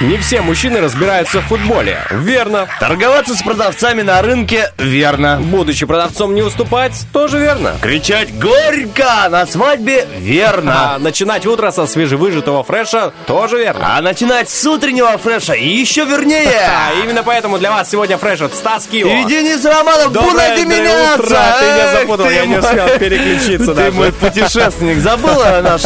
Не все мужчины разбираются в футболе. Верно. Торговаться с продавцами на рынке верно. Будучи продавцом не уступать, тоже верно. Кричать горько на свадьбе верно. А начинать утро со свежевыжатого фреша тоже верно. А начинать с утреннего фреша еще вернее. А именно поэтому для вас сегодня фреш от Стас Кио. И Денис Романов, будете утро. меняться. Ты меня запутал, я не успел переключиться Ты мой путешественник. Забыла наш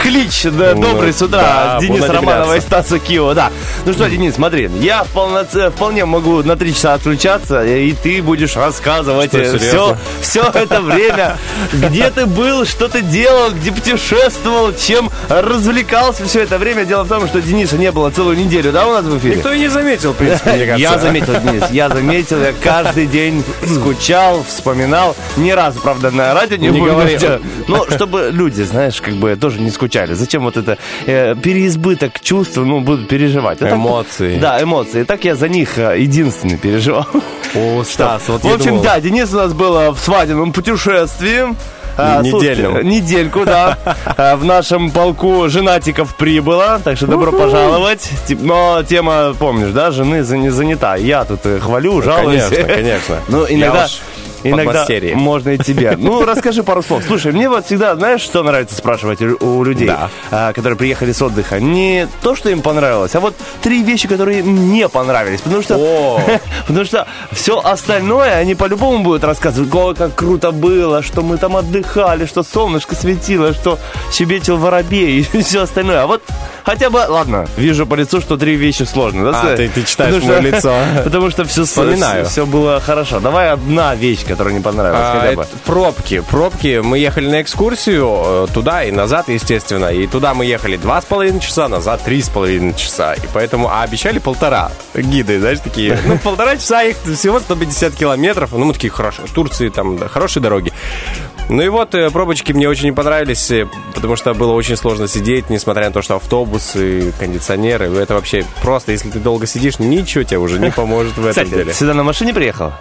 клич да, добрый с утра Денис Романова и. Стаса Кио. Да. Ну что, Денис, смотри, я вполноце- вполне могу на три часа отключаться, и ты будешь рассказывать Что, все, серьезно? все это время, где ты был, что ты делал, где путешествовал, чем развлекался все это время. Дело в том, что Дениса не было целую неделю, да, у нас в эфире? Никто и не заметил, в принципе, мне кажется. Я заметил, Денис, я заметил, я каждый день скучал, вспоминал. Ни разу, правда, на радио не, Не говорил. Ну, чтобы люди, знаешь, как бы тоже не скучали. Зачем вот это э, переизбыток чувств, ну, будут переживать. А так- Эмоции. да, эмоции. Так я за них э, единственный переживал. О, Стас, вот В общем, думал. да, Денис у нас был э, в свадебном путешествии. А, Недельном. слушайте, недельку, да. В нашем полку женатиков прибыло, так что добро пожаловать. Но тема, помнишь, да, жены занята. Я тут э, хвалю, жалуюсь. конечно, конечно. Ну, иногда... Иногда можно и тебе. Ну, расскажи пару слов. Слушай, мне вот всегда, знаешь, что нравится спрашивать у людей, Да. а, которые приехали с отдыха? Не то, что им понравилось, а вот три вещи, которые им не понравились. Потому что О. Потому что все остальное они по-любому будут рассказывать. Ой, как круто было, что мы там отдыхали, что солнышко светило, что щебечил воробей и все остальное. А вот хотя бы, ладно, вижу по лицу, что три вещи сложно. да, А, ты- ты читаешь Потому мое лицо. Потому что все, Вспоминаю. все, было хорошо. Давай одна вещь, которая не понравилась. А, хотя бы. пробки. Пробки. Мы ехали на экскурсию э, туда и назад, естественно. И туда мы ехали два с половиной часа, назад три с половиной часа. И поэтому, а обещали полтора. Гиды, знаешь, такие. Ну, полтора часа их всего 150 километров. Ну, мы такие, хорошо, в Турции там да, хорошие дороги. Ну и вот э, пробочки мне очень не понравились, э, потому что было очень сложно сидеть, несмотря на то, что автобусы, кондиционеры, это вообще просто, если ты долго сидишь, ничего тебе уже не поможет в этом Кстати, деле. сюда на машине приехал?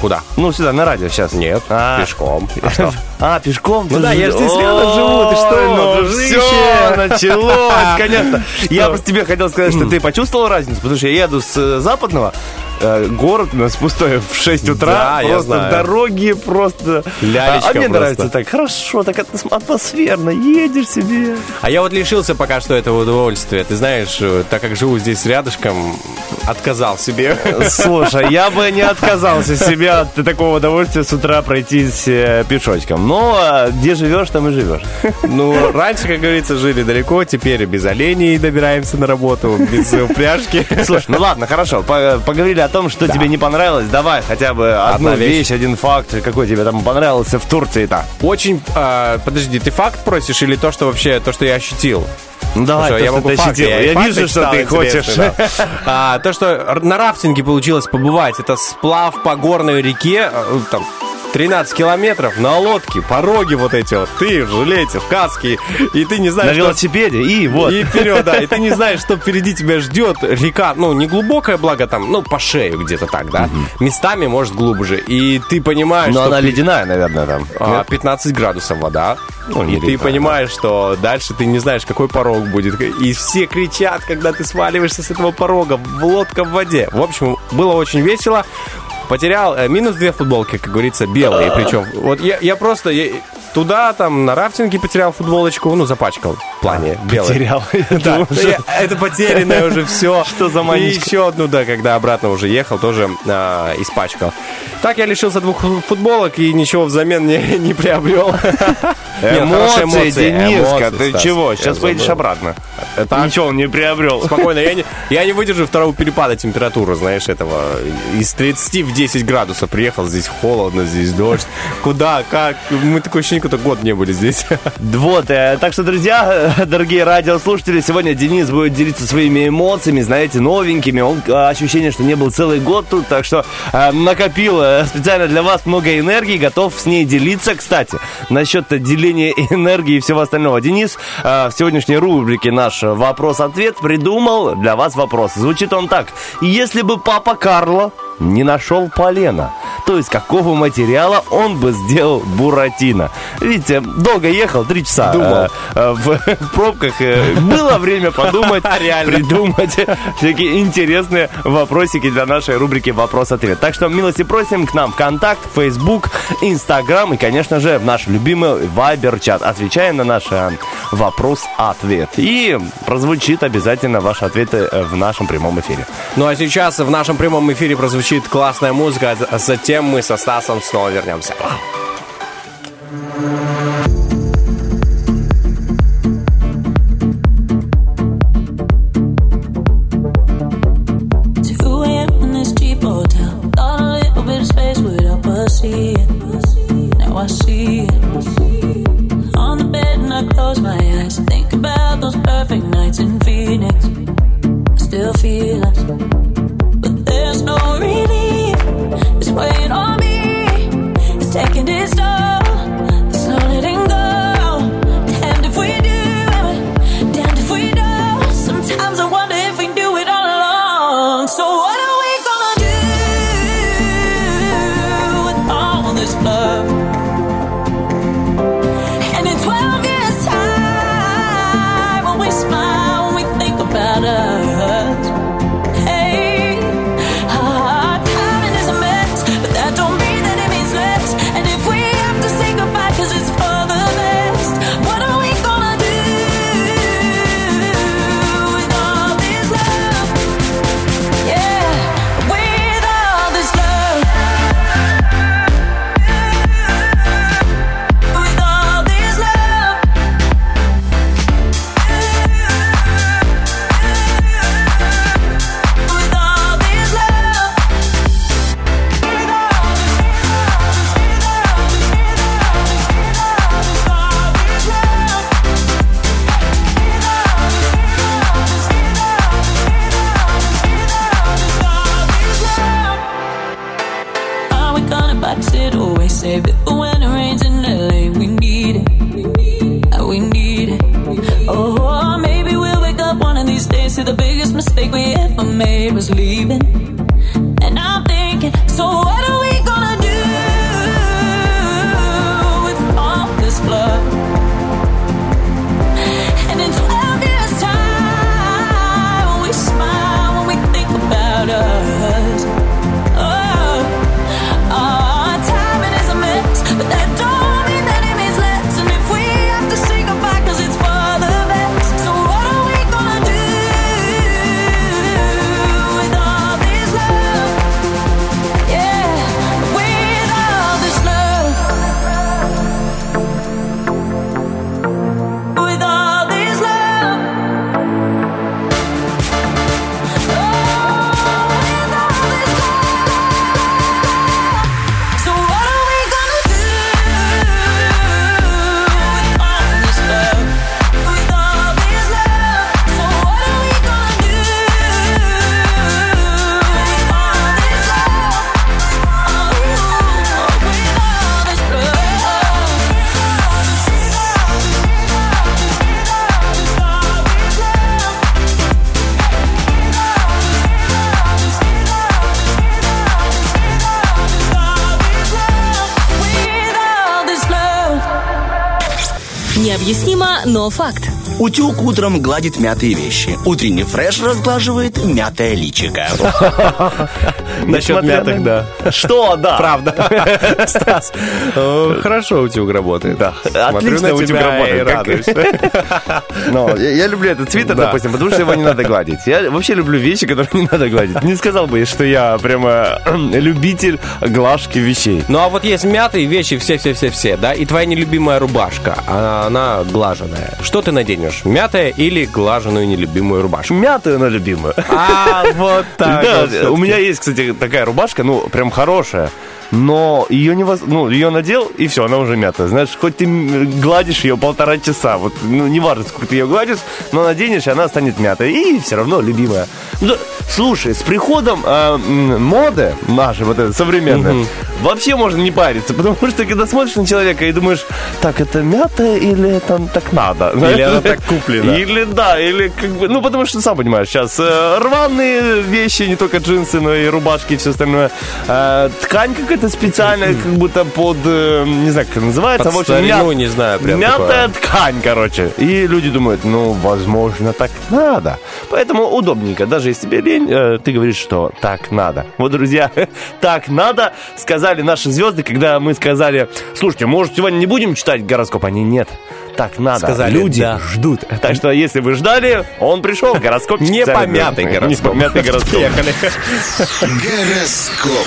Куда? Ну, сюда, на радио сейчас. Нет, А. пешком. А что? А, пешком? Ну да, я же здесь рядом живу, ты что, ну, все, началось, конечно. Я просто тебе хотел сказать, что ты почувствовал разницу, потому что я еду с э, западного, э, город у нас пустой в 6 утра, Да, я просто знаю. дороги просто... Лялечка а, а мне просто. нравится так, хорошо, так атмос- атмосферно, едешь себе. А я вот лишился пока что этого удовольствия. Ты знаешь, э, так как живу здесь рядышком, отказал себе. Слушай, я бы не отказался себе от такого удовольствия с утра пройтись э, пешочком. Но где живешь, там и живешь. Ну, раньше, как говорится, жили далеко, теперь без оленей добираемся на работу, без упряжки. Слушай, ну ладно, хорошо. по- Поговорили о том, что тебе не понравилось. Давай хотя бы одну Одна вещь. вещь, один факт, какой тебе там понравился в Турции-то. Очень, а, подожди, ты факт просишь или то, что вообще, то, что я ощутил? Ну давай, то, я могу ты факты, ощутил. я и факты вижу, что читал ты хочешь. да. А, то, что р- на рафтинге получилось побывать, это сплав по горной реке, э, там, 13 километров на лодке, пороги вот эти вот, ты в жилете, в каске, и ты не На знаешь, что велосипеде, и вот. И вперед, да. И ты не знаешь, что впереди тебя ждет. Река, ну, не глубокая, благо там, ну, по шею где-то так, да. Местами, может, глубже. И ты понимаешь, Но что она ледяная, наверное, там. а, Нет? 15 градусов вода. Ну, и ты понимаешь, что дальше ты не знаешь, какой порог будет. И все кричат, когда ты сваливаешься с этого порога. В лодка в воде. В общем, было очень весело. Потерял э, минус две футболки, как говорится, белые. Причем, вот я, я просто я туда, там, на рафтинге потерял футболочку, ну, запачкал. в плане белой. Потерял. Да, я- это потерянное уже все. Что за И манечка? еще одну, да, когда обратно уже ехал, тоже а, испачкал. Так я лишился двух футболок и ничего взамен не, не приобрел. Эмоции, Дениска, ты чего? Сейчас поедешь обратно. Это Ничего он не приобрел. Спокойно, я не, я не выдержу второго перепада температуры, знаешь, этого. Из 30 в 10 градусов приехал, здесь холодно, здесь дождь. Куда, как? Мы такое ощущение, как год не были здесь. Вот, э, так что, друзья, дорогие радиослушатели, сегодня Денис будет делиться своими эмоциями, знаете, новенькими. Он э, ощущение, что не был целый год тут, так что э, накопил специально для вас много энергии, готов с ней делиться. Кстати, насчет деления энергии и всего остального. Денис в сегодняшней рубрике наш вопрос-ответ придумал для вас вопрос. Звучит он так. Если бы папа Карло не нашел полена, то из какого материала он бы сделал буратино? Видите, долго ехал, три часа Думал. э, э, в, в пробках. э, Было время подумать, Реально. придумать всякие интересные вопросики для нашей рубрики «Вопрос-ответ». Так что милости просим к нам в Контакт, Facebook, Instagram и, конечно же, в наш любимый Viber-чат. Отвечаем на наш э, вопрос-ответ. И прозвучит обязательно ваши ответы э, в нашем прямом эфире. Ну а сейчас в нашем прямом эфире прозвучит классная музыка, а затем мы со Стасом снова вернемся. Still feel us. But there's no relief. Weighing on me. It's taking its факт. Утюг утром гладит мятые вещи. Утренний фреш разглаживает мятое личико. Насчет мятых, да. Что, да. Правда. Стас, э, хорошо утюг работает. Да, отлично утюг работает. радуюсь. Но я, люблю этот свитер, Да. допустим, потому что его не надо гладить. Я вообще люблю вещи, которые не надо гладить. Не сказал бы, что я прямо любитель глажки вещей. Ну а вот есть мятые вещи все-все-все-все, да, и твоя нелюбимая рубашка, а она глаженная. Что ты наденешь, мятая или глаженную нелюбимую рубашку? Мятую, но любимую. А, вот так. Да, у меня есть, кстати, такая рубашка, ну, прям хорошая. Но ее не воз... ну, ее надел, и все, она уже мятая. Знаешь, хоть ты гладишь ее полтора часа, вот, ну, неважно, сколько ты ее гладишь, но наденешь, и она станет мятой. И все равно любимая. Ну, слушай, с приходом э, моды нашей, вот этой современной, вообще можно не париться, потому что когда смотришь на человека и думаешь, так, это мятая или это так надо? Или она так куплена. Или да, или как бы, ну потому что сам понимаешь, сейчас э, рваные вещи, не только джинсы, но и рубашки и все остальное. Э, ткань какая-то специальная, как будто под, э, не знаю, как это называется. Под в общем, старину, мят- не знаю, прям Мятая такое. ткань, короче. И люди думают, ну, возможно, так надо. Поэтому удобненько. Даже если тебе лень, э, ты говоришь, что так надо. Вот, друзья, так надо, сказали наши звезды, когда мы сказали, слушайте, может, сегодня не будем читать гороскоп? Они нет. Так надо. Сказали, Люди да. ждут. Так что, если вы ждали, он пришел. Гороскоп Не помятый гороскоп. Не помятый гороскоп. Поехали. Гороскоп.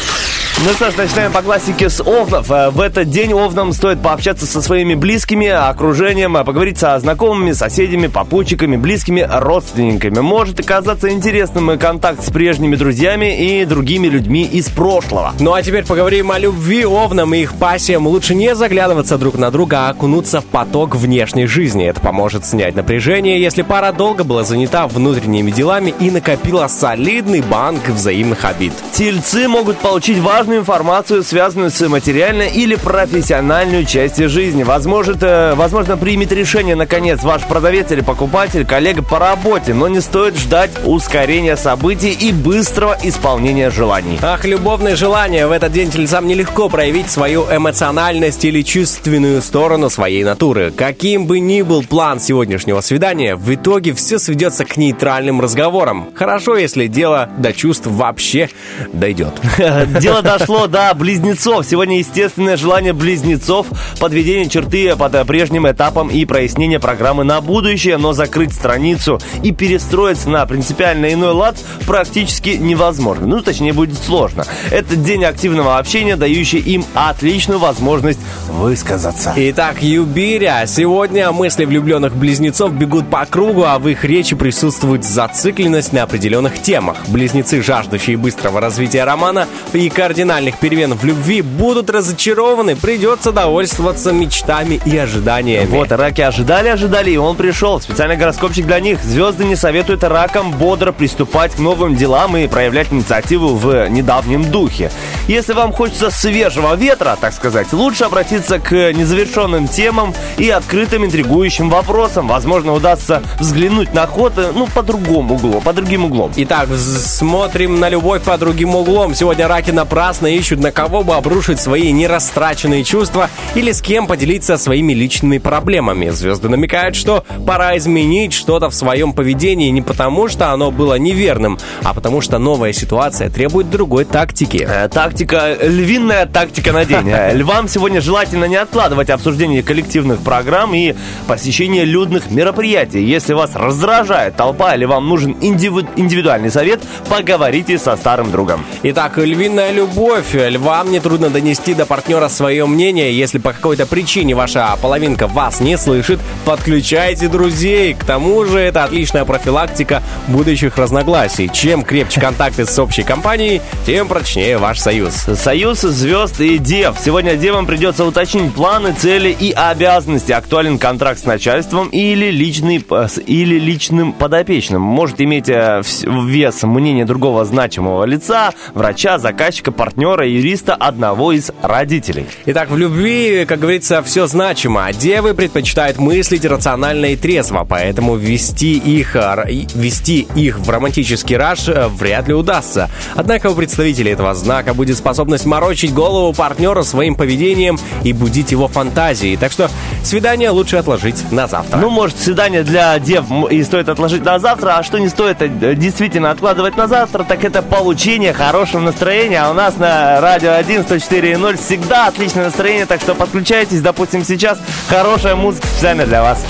Ну что ж, начинаем по классике с Овнов. Э, В этот день Овнам стоит пообщаться со своими близкими, окружением, э, поговорить со знакомыми, соседями, попутчиками, близкими, родственниками. Может оказаться интересным и контакт с прежними друзьями и другими людьми из прошлого. Ну а теперь поговорим о любви овнам и их пассиям. Лучше не заглядываться друг на друга, а окунуться в поток внешней жизни. Это поможет снять напряжение, если пара долго была занята внутренними делами и накопила солидный банк взаимных обид. Тельцы могут получить важную информацию, связанную с материальной или профессиональной частью жизни. Возможно, э, возможно, примет решение, наконец, ваш продавец или покупатель, коллега по работе, но не стоит ждать ускорения событий и быстрого исполнения желаний. Ах, любовные желания. В этот день тельцам нелегко проявить свою эмоциональность или чувственную сторону своей натуры. Каким бы ни был план сегодняшнего свидания, в итоге все сведется к нейтральным разговорам. Хорошо, если дело до чувств вообще дойдет. Дело дошло до близнецов. Сегодня естественное желание близнецов подведение черты под прежним этапом и прояснение программы на будущее, но закрыть страницу и перестроиться на принципиально иной лад практически невозможно. Ну, точнее, будет сложно. Это день активного общения, дающий им отличную возможность высказаться. Итак, Юбиря. Сегодня мысли влюбленных близнецов бегут по кругу, а в их речи присутствует зацикленность на определенных темах. Близнецы, жаждущие быстрого развития романа и кардинальных перемен в любви, будут разочарованы. Придется довольствоваться мечтами и ожиданиями. Вот, раки ожидали, ожидали, и он пришел. Специальный гороскопчик для них. Звезды не советуют ракам бодро приступать к новым делам и проявлять инициативу в недавнем духе. Если вам хочется свежего ветра, так сказать, лучше обратиться к незавершенным темам и открытым интригующим вопросам. Возможно, удастся взглянуть на ход, э, ну, по другому углу, по другим углом. Итак, смотрим на любовь по другим углом. Сегодня раки напрасно ищут, на кого бы обрушить свои нерастраченные чувства или с кем поделиться своими личными проблемами. Звезды намекают, что пора изменить что-то в своем поведении не потому, что оно было неверным, а потому что новая ситуация требует другой тактики. Э, Тактика, львиная тактика на день. Э, Львам сегодня желательно не откладывать обсуждение коллективных программ и посещение людных мероприятий. Если вас раздражает толпа или вам нужен индивид- индивидуальный совет, поговорите со старым другом. Итак, львиная любовь. Львам нетрудно донести до партнера свое мнение. Если по какой-то причине ваша половинка вас не слышит, подключайте друзей. К тому же это отличная профилактика будущих разногласий. Чем крепче контакты с общей компанией, тем прочнее ваш союз. Союз звезд и дев. Сегодня девам придется уточнить планы, цели и обязанности. Актуален контракт с начальством или, личный, или личным подопечным. Может иметь э, вес мнение другого значимого лица, врача, заказчика, партнера, юриста, одного из родителей. Итак, в любви, как говорится, все значимо. А девы предпочитают мыслить рационально и трезво, поэтому ввести их, ввести их в романтический раж э, вряд ли удастся. Однако у представителей этого знака будет способность морочить голову партнера своим поведением и будить его фантазии. Так что свидание лучше отложить на завтра. Ну, может, свидание для дев и стоит отложить на завтра, а что не стоит э, действительно откладывать на завтра, так это получение хорошего настроения. А у нас на радио 1 104.0 всегда отличное настроение, так что подключайтесь, допустим, сейчас хорошая музыка специально для вас.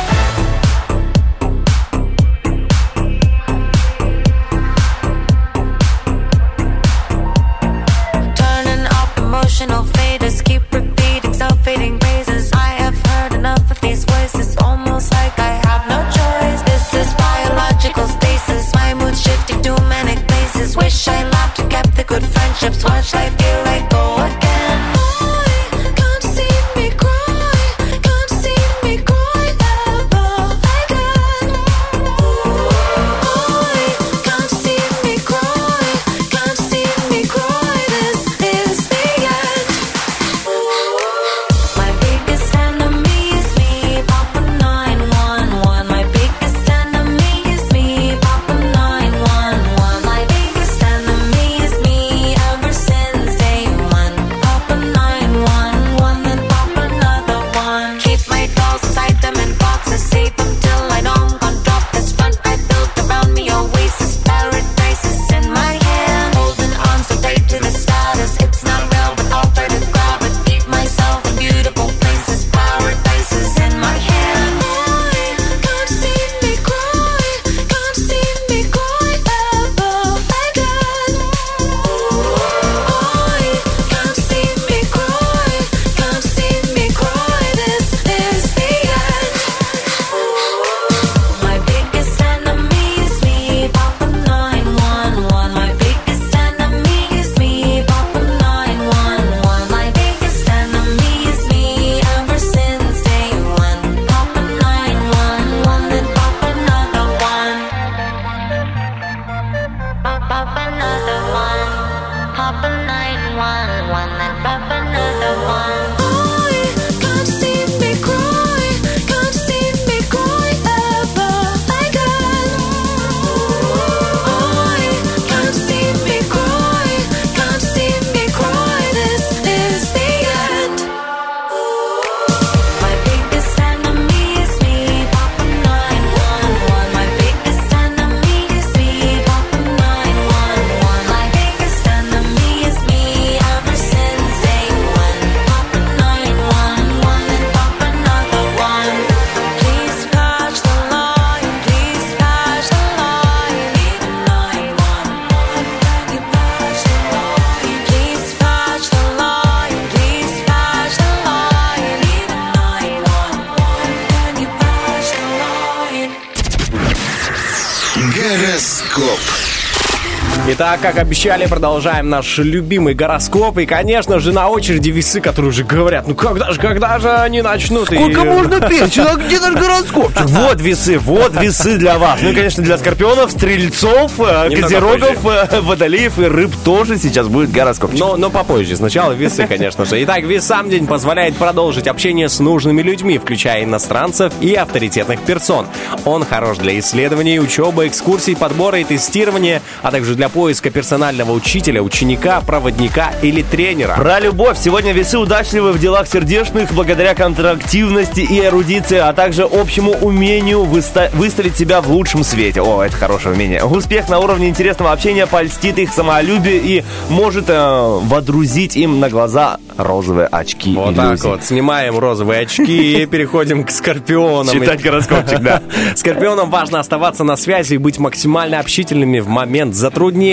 Итак, как обещали, продолжаем наш любимый гороскоп. И, конечно же, на очереди весы, которые уже говорят, ну когда же, когда же они начнут? Сколько И- можно петь? А где наш гороскопчик? Вот весы, вот весы для вас. Ну и, конечно, для скорпионов, стрельцов, э, козерогов, э, водолеев и рыб тоже сейчас будет гороскопчик. Но, но попозже. Сначала весы, конечно же. Итак, весам день позволяет продолжить общение с нужными людьми, включая иностранцев и авторитетных персон. Он хорош для исследований, учебы, экскурсий, подбора и тестирования, а также для поиска персонального учителя, ученика, проводника или тренера. Про любовь. Сегодня весы удачливы в делах сердечных благодаря контрактивности и эрудиции, а также общему умению выста- выставить себя в лучшем свете. О, это хорошее умение. Успех на уровне интересного общения польстит их самолюбие и может э, водрузить им на глаза розовые очки. Вот так иллюзий. вот. Снимаем розовые очки и переходим к скорпионам. Читать гороскопчик, да. Скорпионам важно оставаться на связи и быть максимально общительными в момент затруднений.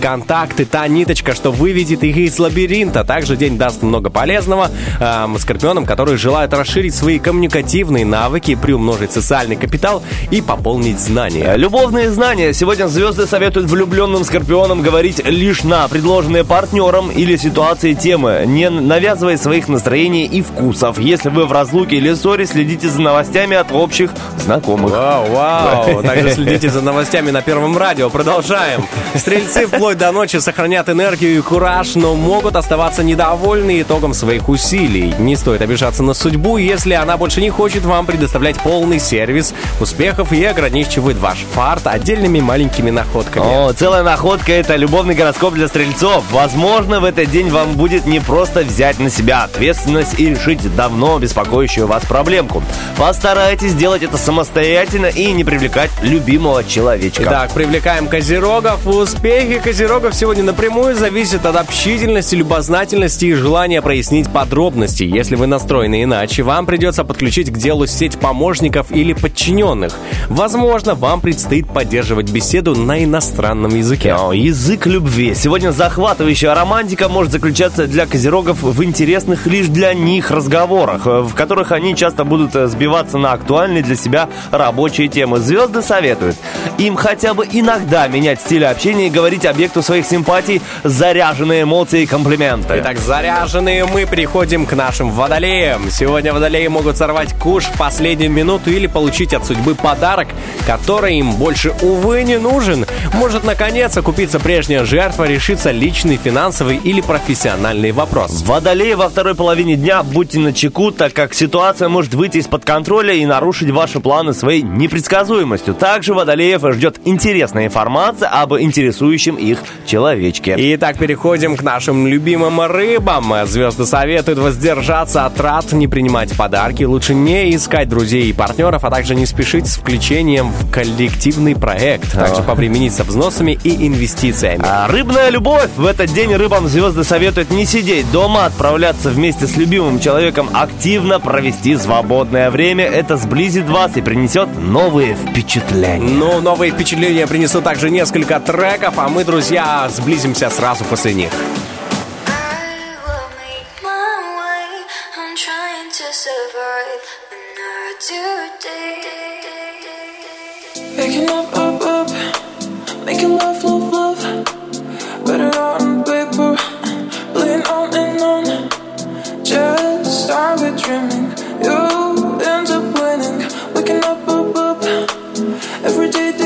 Контакты, та ниточка, что выведет их из лабиринта. Также день даст много полезного эм, скорпионам, которые желают расширить свои коммуникативные навыки, приумножить социальный капитал и пополнить знания. Любовные знания. Сегодня звезды советуют влюбленным скорпионам говорить лишь на предложенные партнером или ситуации темы, не навязывая своих настроений и вкусов. Если вы в разлуке или ссоре, следите за новостями от общих знакомых. Вау, вау. Также следите за новостями на Первом радио. Продолжаем. Стрельцы вплоть до ночи сохранят энергию и кураж, но могут оставаться недовольны итогом своих усилий. Не стоит обижаться на судьбу, если она больше не хочет вам предоставлять полный сервис успехов и ограничивает ваш фарт отдельными маленькими находками. О, целая находка – это любовный гороскоп для стрельцов. Возможно, в этот день вам будет не просто взять на себя ответственность и решить давно беспокоящую вас проблемку. Постарайтесь сделать это самостоятельно и не привлекать любимого человечка. Итак, привлекаем козерогов. Успехи козерогов сегодня напрямую зависят от общительности, любознательности и желания прояснить подробности. Если вы настроены иначе, вам придется подключить к делу сеть помощников или подчиненных. Возможно, вам предстоит поддерживать беседу на иностранном языке. О, язык любви. Сегодня захватывающая романтика может заключаться для козерогов в интересных лишь для них разговорах, э, в которых они часто будут э, сбиваться на актуальные для себя рабочие темы. Звезды советуют им хотя бы иногда менять стиль общения говорить объекту своих симпатий заряженные эмоции и комплименты. Итак, заряженные мы переходим к нашим водолеям. Сегодня водолеи могут сорвать куш в последнюю минуту или получить от судьбы подарок, который им больше, увы, не нужен. Может, наконец, окупиться прежняя жертва, решится личный, финансовый или профессиональный вопрос. Водолеи во второй половине дня будьте начеку, так как ситуация может выйти из-под контроля и нарушить ваши планы своей непредсказуемостью. Также водолеев ждет интересная информация об интересующем их человечке. Итак, переходим к нашим любимым рыбам. Звезды советуют воздержаться от трат, не принимать подарки, лучше не искать друзей и партнеров, а также не спешить с включением в коллективный проект. Также повременить со взносами и инвестициями. А рыбная любовь. В этот день рыбам звезды советуют не сидеть дома, отправляться вместе с любимым человеком, активно провести свободное время. Это сблизит вас и принесет новые впечатления. Ну, новые впечатления принесут также несколько треков, а мы, друзья, сблизимся сразу после них. Up, up, up. Up up, up, up. Every day, day.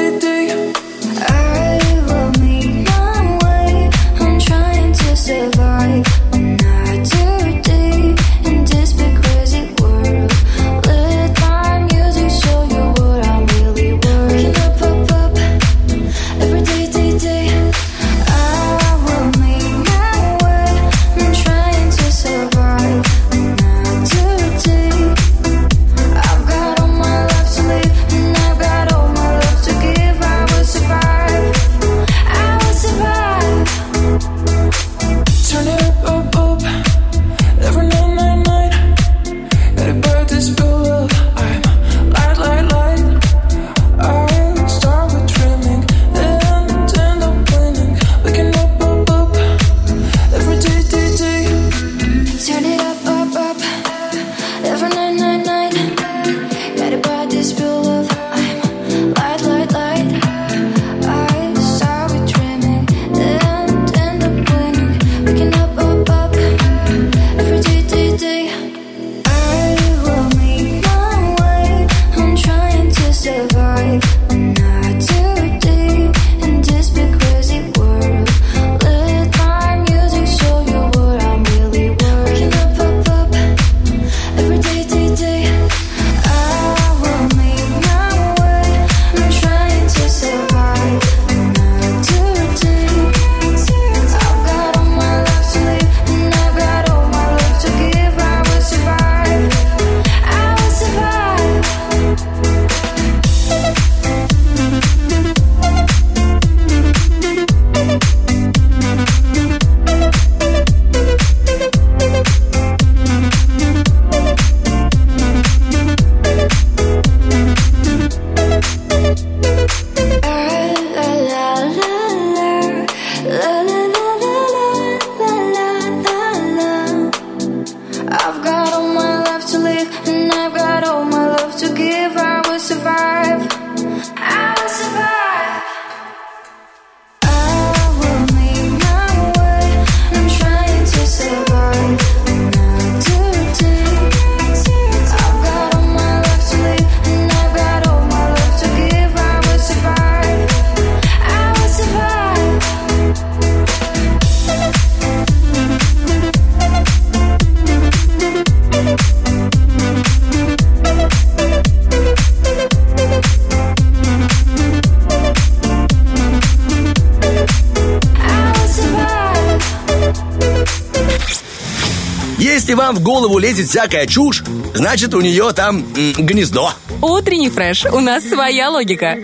Вам в голову лезет всякая чушь, значит у нее там гнездо. Утренний фреш. У нас своя логика.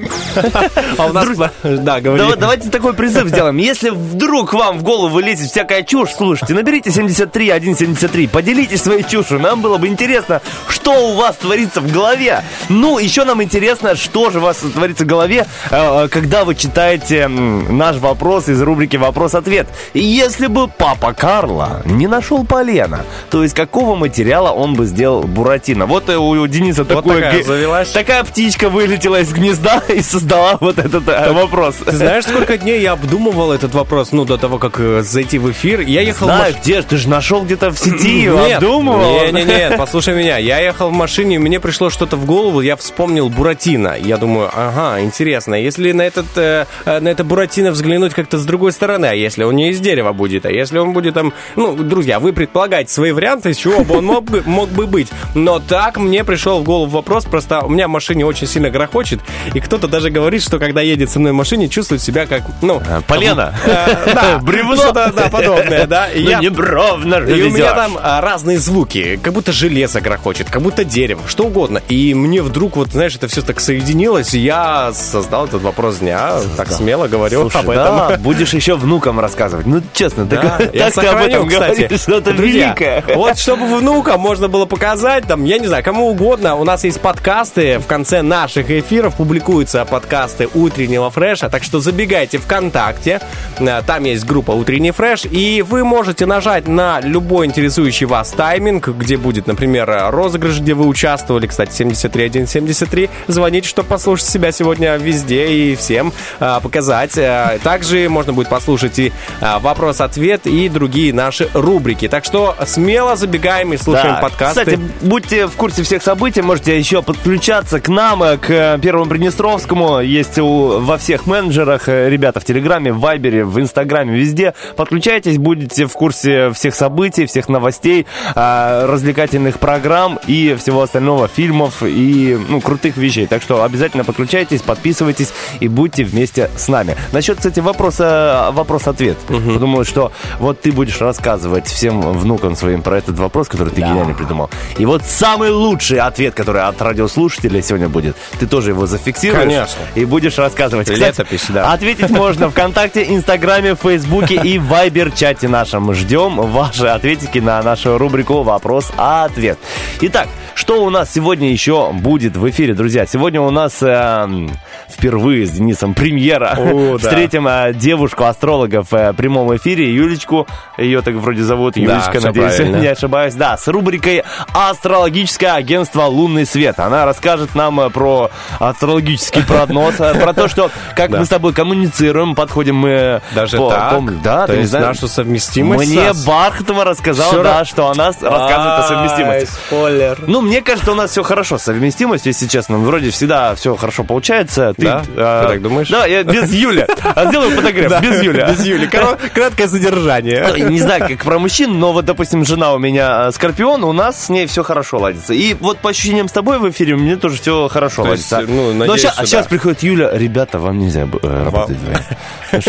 А у нас... Да, говори. Давай- давайте такой призыв сделаем. Если вдруг вам в голову лезет всякая чушь, слушайте, наберите 73 173, поделитесь своей чушью. Нам было бы интересно, что у вас творится в голове. Ну, еще нам интересно, что же у вас творится в голове, э, когда вы читаете наш вопрос из рубрики «Вопрос-ответ». Если бы папа Карла не нашел полена, то из какого материала он бы сделал Буратино? Вот э, у Дениса такое завелась. такая птичка вылетела из гнезда и создала вот этот э, вопрос. Ты знаешь, сколько дней я обдумывал этот вопрос, ну, до того, как э, зайти в эфир? Я ехал Знаю, маш- где ты же нашел где-то в сети, Нет, обдумывал. Не, не, не, послушай меня. Я ехал в машине, и мне пришло что-то в голову, я вспомнил Буратино. Я думаю, ага, интересно, если на этот э, э, на это Буратино взглянуть как-то с другой стороны, а если он не из дерева будет, а если он будет там, ну, друзья, вы предполагаете свои варианты, из чего бы он мог бы, мог бы быть. Но так мне пришел в голову вопрос, просто у меня в машине очень сильно грохочет, и кто-то даже говорит, что когда едет со мной в машине, чувствует себя как, ну... А, Полено. э, Да, Бревно. Что-то, да, подобное, да. И Ну, я- не бровно и у меня там а, разные звуки, как будто железо грохочет, как будто дерево, что угодно. И мне вдруг, вот, знаешь, это все так соединилось, и я создал этот вопрос дня, так смело говорю Слушай, об этом. да, будешь еще внукам рассказывать. Ну, честно, Да, так, я так ты об этом кстати. говоришь, что-то великое. Вот, чтобы внукам можно было показать, там, я не знаю, кому угодно, у нас есть подкасты, в конце наших эфиров публикуются подкасты утреннего фреша, так что забегайте ВКонтакте, э, там есть группа «Утренний фреш», и вы можете нажать на любой интересующий вас тайминг, где будет, например, розыгрыш, где вы участвовали, кстати, 73173, звоните, чтобы послушать себя сегодня везде и всем э, показать. Э, Также можно будет послушать и вопрос-ответ, и другие наши рубрики. Так что смело забегаем и слушаем Да. подкасты. Кстати, будьте в курсе всех событий, можете еще подключаться к нам, к э, Первому Приднестровскому. Есть у, во всех менеджерах э, ребята в Телеграме, в Вайбере, в Инстаграме, везде. Подключайтесь, будете в курсе всех событий, всех новостей, э, развлекательных программ и всего остального, фильмов и ну, крутых вещей. Так что обязательно подключайтесь, подписывайтесь и будьте вместе с нами. Насчет, кстати, вопроса, вопрос-ответ. Подумал, что вот ты будешь рассказывать всем внукам своим про этот вопрос, который ты гениально придумал. И вот самый лучший ответ, который от радиослушателей сегодня будет, ты тоже его зафиксируешь. Конечно. И будешь рассказывать. Кстати, Летопись, да. Ответить можно ВКонтакте, Инстаграме, Фейсбуке и Вайбер-чате нашем. Ждем ваши ответики на нашу рубрику «Вопрос-ответ». Итак, что у нас сегодня еще будет в эфире, друзья? Сегодня у нас эм, впервые с Денисом премьера. О, да. Встретим э, девушку-астролога в э, прямом эфире, Юлечку. Ее так вроде зовут, Юлечка, всё надеюсь, правильно. не ошибаюсь. Да, с рубрикой «Астрологическое агентство «Лунный свет». Она расскажет нам э, про астрологический прогноз, э, про то, что как Да. мы с тобой коммуницируем, подходим мы... Даже так? да, ты не знаешь? нашу совместимость Мне Бархатова рассказала, Всё да, что она рассказывает о совместимости. спойлер. Ну, мне кажется, у нас все хорошо с совместимостью, если честно. Вроде всегда все хорошо получается. Ты, Да? Ты так думаешь? Да, я без Юли. А Сделаю фотографию, без Юли. Без Юли. Коро- Краткое содержание. Ну, Не знаю, как про мужчин, но вот, допустим, жена у меня э, скорпион, у нас с ней все хорошо ладится. И вот по ощущениям с тобой в эфире мне тоже все хорошо То есть, ладится. ну, но надеюсь, щас- а сейчас приходит Юля, ребята, вам нельзя э, работать вдвоем.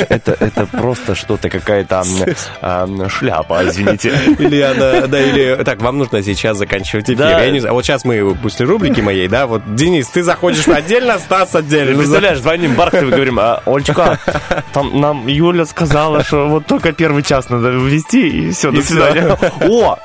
Это, это просто что-то, какая-то э, шляпа, извините. Или она, да, или... Так, вам нужно сейчас заканчивать эфир. Да. Я не знаю, вот сейчас мы после рубрики моей, да, вот, Денис, ты заходишь отдельно, Стас отдельно. Представляешь, звоним Бархатовой, говорим, а, Олечка, там нам Юля сказала, что вот только первый час надо ввести, и все, до И свидания. О,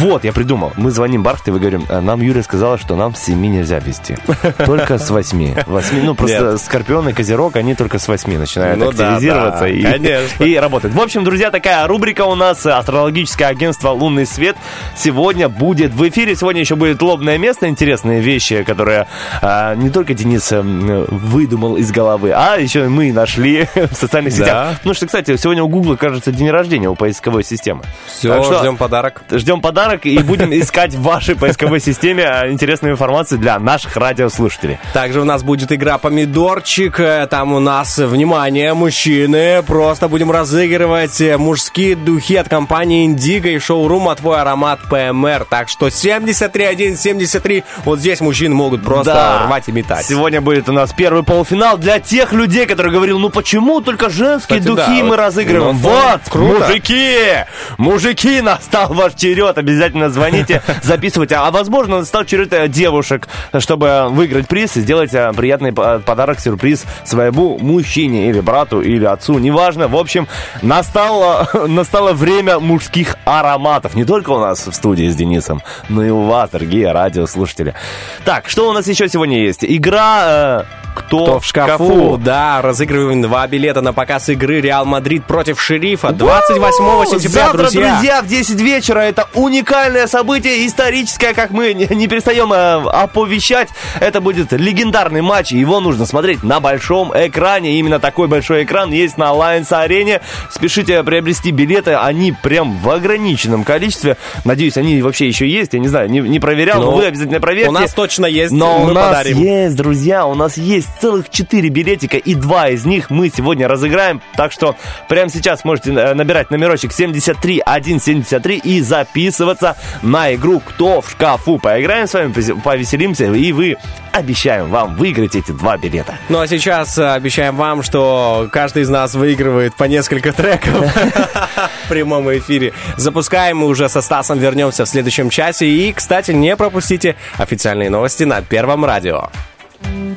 вот, я придумал. Мы звоним Бархатовой и говорим, «А, нам Юля сказала, что нам с 7 нельзя вести. Только с 8. 8 ну, просто Нет. Скорпион и Козерог, они только с 8 начинают Ну да, активизироваться да, и, конечно. и работать. В общем, друзья, такая рубрика у нас, астрологическое агентство «Лунный свет», сегодня будет в эфире. Сегодня еще будет лобное место, интересные вещи, которые а, не только Денис м, выдумал из головы, а еще мы нашли в социальных Да. сетях. Ну что, кстати, сегодня у Гугла, кажется, день рождения у поисковой системы. Все, Так что ждем подарок. Ждем подарок и будем искать в вашей поисковой системе а, интересную информацию для наших радиослушателей. Также у нас будет игра «Помидорчик». Э, Там у нас, внимание, мужчины, просто будем разыгрывать э, мужские духи от компании «Индиго» и шоурума «Твой аромат ПМР». Так что 73173, вот здесь мужчины могут просто Да. рвать и метать. Сегодня будет у нас первый полуфинал для тех людей, которые говорили, ну почему только женские Кстати, духи да, мы вот. разыгрываем? Ну, вот, круто. мужики, мужики, настал ваш черед, обязательно звоните, записывайте. А возможно, настал черед э, девушек, чтобы выиграть приз и сделать э, приятный по- подарок, сюрприз своему мужчине или брату, или отцу, неважно. В общем, настало, настало время мужских ароматов. Не только у нас в студии с Денисом, но и у вас, дорогие радиослушатели. Так, что у нас еще сегодня есть? Игра... э, кто, Кто в шкафу? Да, разыгрываем два билета на показ игры Реал Мадрид против Шерифа 28 сентября, Завтра, друзья. в 10 вечера. Это уникальное событие, историческое, как мы не, перестаем э, оповещать. Это будет легендарный матч, его нужно смотреть на большом экране. Именно такой большой экран есть на Alliance арене. Спешите приобрести билеты, они прям в ограниченном количестве. Надеюсь, они вообще еще есть, я не знаю, не, не проверял, но Ну, вы обязательно проверьте. У нас точно есть, Но мы у нас подарим. есть, друзья, у нас есть целых 4 билетика, и два из них мы сегодня разыграем. Так что прямо сейчас можете э, набирать номерочек 73173 и записываться на игру «Кто в шкафу?». Поиграем с вами, повеселимся, и вы, обещаем вам, выиграть эти два билета. Ну а сейчас э, обещаем вам, что каждый из нас выигрывает по несколько треков в прямом эфире. Запускаем, мы уже со Стасом вернемся в следующем часе. И, кстати, не пропустите официальные новости на Первом радио. Jason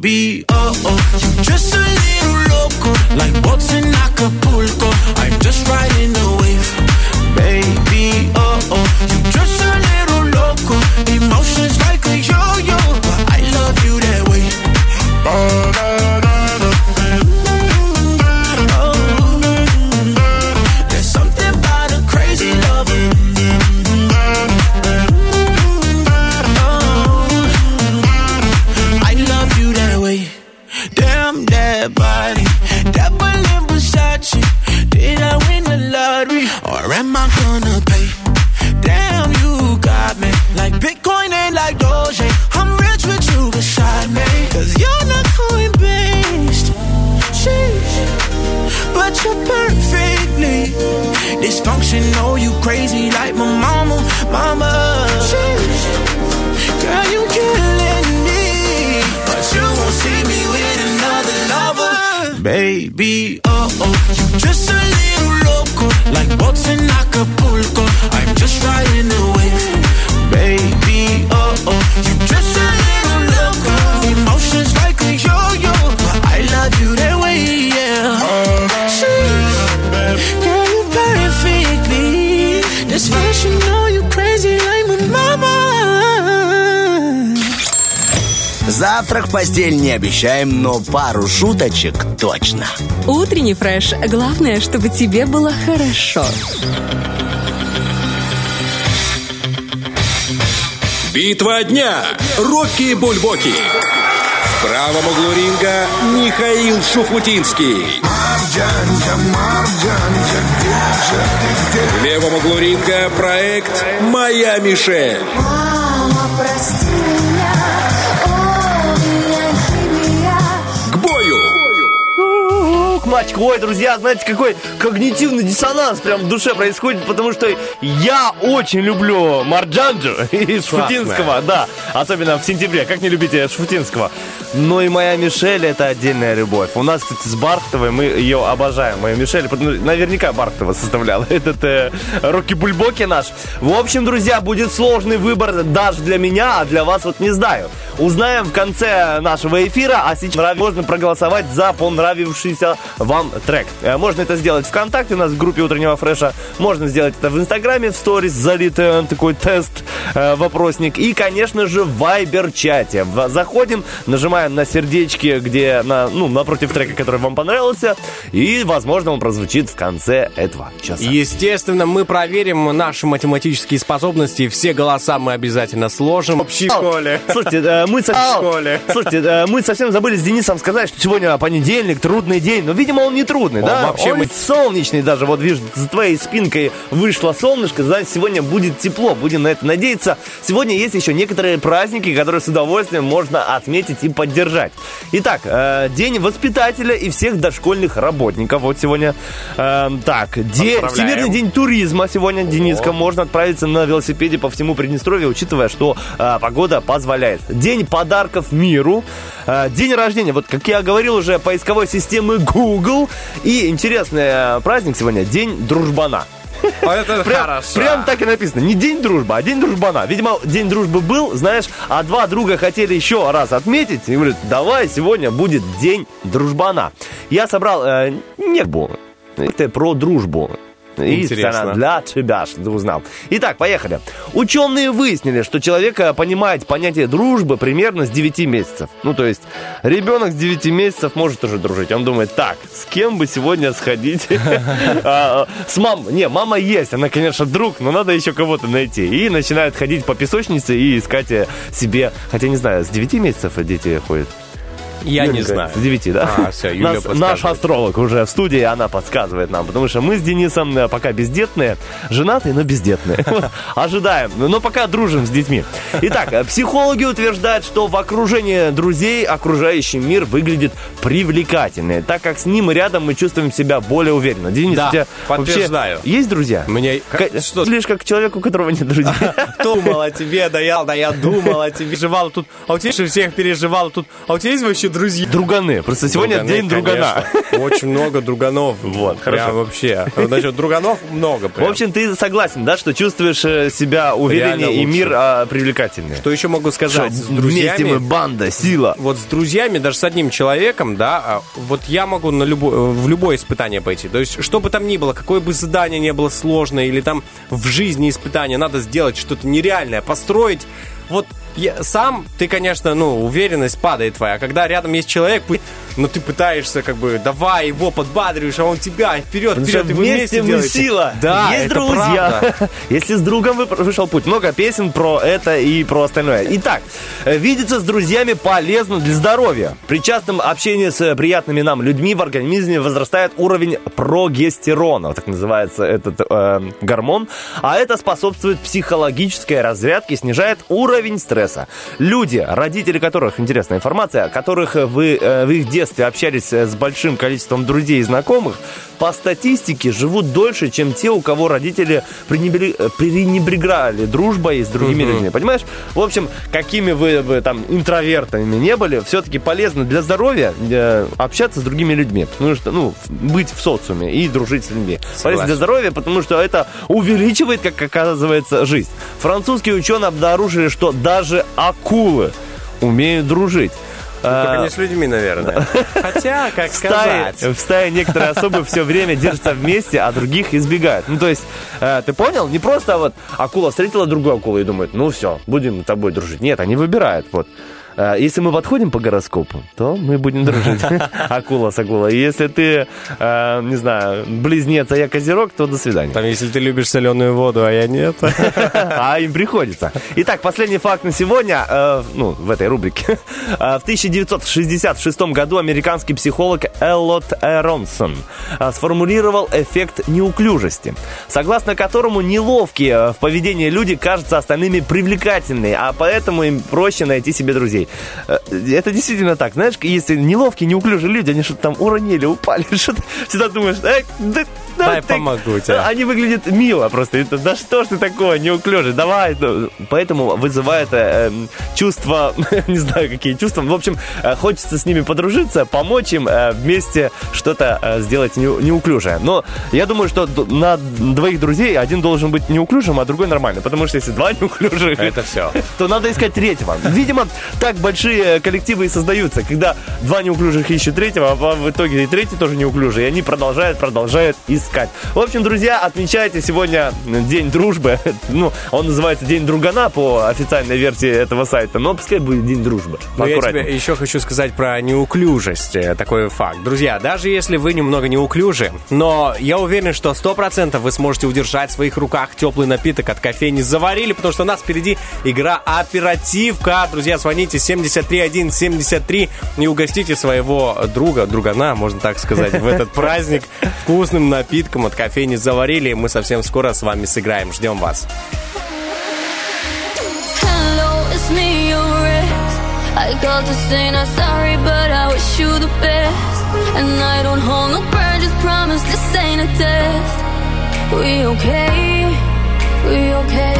baby. Oh oh, just a little loco, like boats in Acapulco. I'm just riding В постель не обещаем, но пару шуточек точно. Утренний фреш. Главное, чтобы тебе было хорошо. Битва дня. Рокки Бульбоки. В правом углу ринга Михаил Шуфутинский. В левом углу ринга проект «Моя Мишель». Мама, прости Мальчик, ой, друзья, знаете, какой когнитивный диссонанс прям в душе происходит, потому что я очень люблю Марджанджу и Шфутинского, да, особенно в сентябре, как не любите Шфутинского. Но и моя Мишель это отдельная любовь. У нас, кстати, с Бархтовой мы ее обожаем, моя Мишель, потому- наверняка Бархтова составляла этот э, Рокки Бульбоки наш. В общем, друзья, будет сложный выбор даже для меня, а для вас вот не знаю. Узнаем в конце нашего эфира, а сейчас можно проголосовать за понравившийся вам трек. Э, Можно это сделать ВКонтакте, у нас в группе утреннего фреша. Можно сделать это в Инстаграме, в сторис, залитый э, такой тест, э, вопросник. И, конечно же, в Вайбер-чате. Заходим, нажимаем на сердечки, где на, ну, напротив трека, который вам понравился. И, возможно, он прозвучит в конце этого часа. Естественно, мы проверим наши математические способности. Все голоса мы обязательно сложим. В общей школе. Слушайте, мы, со- школе. Слушайте, мы совсем забыли с Денисом сказать, что сегодня понедельник, трудный день. Но, видимо, он не трудный, Он да? вообще он мы- солнечный даже. Вот видишь, за твоей спинкой вышло солнышко, значит, сегодня будет тепло. Будем на это надеяться. Сегодня есть еще некоторые праздники, которые с удовольствием можно отметить и поддержать. Итак, э, День воспитателя и всех дошкольных работников. Вот сегодня. Э, так, де-. Всемирный день туризма сегодня, Дениска. Можно отправиться на велосипеде по всему Приднестровью, учитывая, что э, погода позволяет. День подарков миру. Э, день рождения. Вот, как я говорил уже, поисковой системы Google. И интересный э, праздник сегодня. День дружбана. Это Прям, хорошо. прям так и написано. Не день дружбы, а день дружбана. Видимо, день дружбы был, знаешь, а два друга хотели еще раз отметить. И говорят, давай, сегодня будет день дружбана. Я собрал э, небу. Это про дружбу. И Интересно. специально для тебя, что ты узнал. Итак, поехали. Ученые выяснили, что человек понимает понятие дружбы примерно с 9 месяцев. Ну, то есть, ребенок с 9 месяцев может уже дружить. Он думает, так, с кем бы сегодня сходить? А, С мамой. Не, мама есть, она, конечно, друг, но надо еще кого-то найти. И начинает ходить по песочнице и искать э, себе... Хотя, не знаю, с 9 месяцев дети ходят. Я не Юленька, знаю. С 9, да? А, всё, Юля Нас-. Наш астролог уже в студии, она подсказывает нам, потому что мы с Денисом э, пока бездетные, женатые, но бездетные. Ожидаем, но пока дружим с детьми. Итак, э, психологи утверждают, что в окружении друзей окружающий мир выглядит привлекательнее, так как с ним рядом мы чувствуем себя более уверенно. Денис, Да, у тебя подтверждаю. вообще есть друзья? Мне... Что Лишь как человек, у которого нет друзей. думал о тебе, да я, да я думал о тебе, переживал тут, а у тебя же всех переживал тут, а у тебя есть вообще друзья? Друганы. Просто сегодня Друганы, день другана. конечно. Очень много друганов. Вот, хорошо. вообще. Насчет друганов много В прям. общем, ты согласен, да, что чувствуешь э, себя увереннее Реально и лучше. мир а, привлекательнее. Что еще могу сказать? Что С вместе мы друзьями... банда, сила. Вот с друзьями, даже с одним человеком, да, а, вот я могу на любо- в любое испытание пойти. То есть, что бы там ни было, какое бы задание не было сложное, или там в жизни испытание, надо сделать что-то нереальное, построить. Вот я, сам ты, конечно, ну, уверенность падает твоя. А когда рядом есть человек, пы- ну, ты пытаешься, как бы, давай его подбадриваешь, а он тебя вперед, Потому что вперед, и вы вместе мы делаете. сила. Да, есть это друзья. правда. Если с другом вы- вышел путь. Много песен про это и про остальное. Итак, э, видеться с друзьями полезно для здоровья. При частом общении с приятными нам людьми в организме возрастает уровень прогестерона, так называется этот э, гормон. А это способствует психологической разрядке, снижает уровень стресса. Люди, родители которых, интересная информация, которых э, вы э, в их детстве общались э, с большим количеством друзей и знакомых, по статистике живут дольше, чем те, у кого родители пренебре- э, пренебрегали дружбой с другими людьми. Понимаешь? В общем, какими вы бы там интровертами не были, все-таки полезно для здоровья э, общаться с другими людьми. Потому что, ну, быть в социуме и дружить с людьми. Полезно для здоровья, потому что это увеличивает, как оказывается, жизнь. Французские ученые обнаружили, что даже акулы умеют дружить. Только А, не с людьми, наверное. Хотя, как в стае, сказать. в стае некоторые особы все время держатся вместе, а других избегают. Ну, то есть, э, ты понял? Не просто вот акула встретила другую акулу и думает, ну все, будем с тобой дружить. Нет, они выбирают. Вот. Э, Если мы подходим по гороскопу, то мы будем дружить. Акула с акулой. Если ты, э, не знаю, близнец, а я козерог, то до свидания. Там, если ты любишь соленую воду, а я нет. А им приходится. Итак, последний факт на сегодня, э, ну, в этой рубрике. Э, В 1966 году американский психолог Эллот Эронсон э, сформулировал эффект неуклюжести, согласно которому неловкие э, в поведении люди кажутся остальными привлекательными, а поэтому им проще найти себе друзей. Э, Это действительно так. Знаешь, если неловкие, неуклюжие люди, они что-то там уронили, упали, что-то всегда думаешь, «Эй, да- да Дай ты- помогу тебе. Они выглядят мило просто. Это, да что ж ты такое, неуклюжий, давай. Ну, Поэтому вызывает э, эм, чувство, не знаю, какие чувства. В общем, э, хочется с ними подружиться, помочь им э, вместе что-то э, сделать неу- неуклюжее. Но я думаю, что на двоих друзей один должен быть неуклюжим, а другой нормальный. Потому что если два неуклюжих, Это все. то надо искать третьего. Видимо, так большие коллективы и создаются, когда два неуклюжих ищут третьего, а в итоге и третий тоже неуклюжий, и они продолжают, продолжают искать. В общем, друзья, отмечайте сегодня День дружбы. Ну, он называется День другана по официальной версии этого сайта, но пускай будет День дружбы. Но я Поаккуратнее. тебе еще хочу сказать про неуклюжесть. э, Такой факт. Друзья, даже если вы немного неуклюжи, но я уверен, что 100% вы сможете удержать в своих руках теплый напиток от кофейни «Заварили», потому что у нас впереди игра «Оперативка». Друзья, звоните 73173 и угостите своего друга, другана, можно так сказать, в этот праздник вкусным напитком от кофейни «Заварили». Мы совсем скоро с вами сыграем. Ждем вас. I called to say not sorry, but I wish you the best. And I don't hold no grudges, promise this ain't a test. We okay? We okay?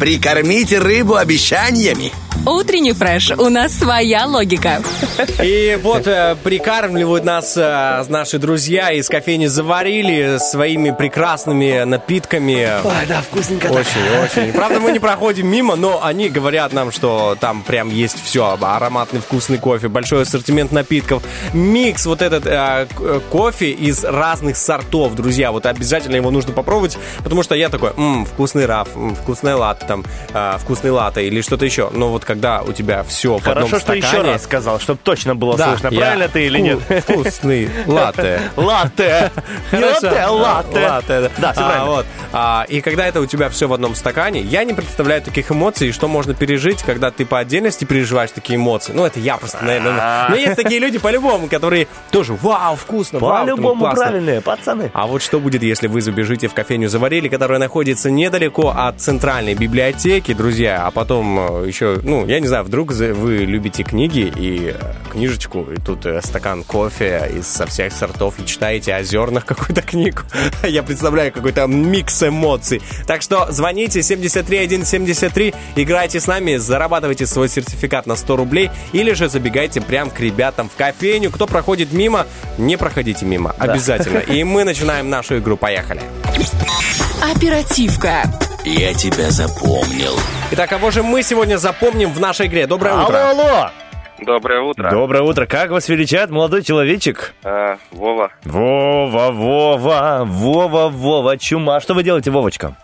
Прикормите рыбу обещаниями. Утренний фреш. У нас своя логика. И вот э, прикармливают нас э, наши друзья из кофейни «Заварили» своими прекрасными напитками. Ой, да, вкусненько. так. Очень, очень. Правда, мы не проходим мимо, но они говорят нам, что там прям есть все. Ароматный вкусный кофе, большой ассортимент напитков. Микс вот этот э, э, кофе из разных сортов, друзья. Вот обязательно его нужно попробовать, потому что я такой, «М, вкусный раф, м, вкусная латте, там, э, вкусный латте или что-то еще. Но вот когда у тебя все в одном Хорошо, что стакане... еще раз сказал, чтобы точно было Да, слышно, правильно ты или нет. Вкусный латте. Латте. Латте, а латте. Да. Все А, правильно. вот. А, и когда это у тебя все в одном стакане, я не представляю таких эмоций, что можно пережить, когда ты по отдельности переживаешь такие эмоции. Ну, это я просто, наверное. Но есть такие люди по-любому, которые тоже, вау, вкусно, По-любому классно». правильные, пацаны. А вот что будет, если вы забежите в кофейню «Заварили», которая находится недалеко от центральной библиотеки, друзья, а потом э, еще, ну, я не знаю, вдруг вы любите книги и э, книжечку, и тут э, стакан кофе из со всех сортов, и читаете о зернах какую-то книгу. Я представляю какой-то микс эмоций. Так что звоните 73173, играйте с нами, зарабатывайте свой сертификат на 100 рублей, или же забегайте прям к ребятам в кофейню. Кто проходит мимо, не проходите мимо, обязательно. И мы начинаем нашу игру. Поехали. Оперативка. Я тебя запомнил. Итак, кого же мы сегодня запомним в нашей игре? Доброе Алло, утро. алло! Доброе утро. Доброе утро. Как вас величает молодой человечек? Э, Вова. Вова, Вова, Вова, Вова, чума. Что вы делаете, Вовочка?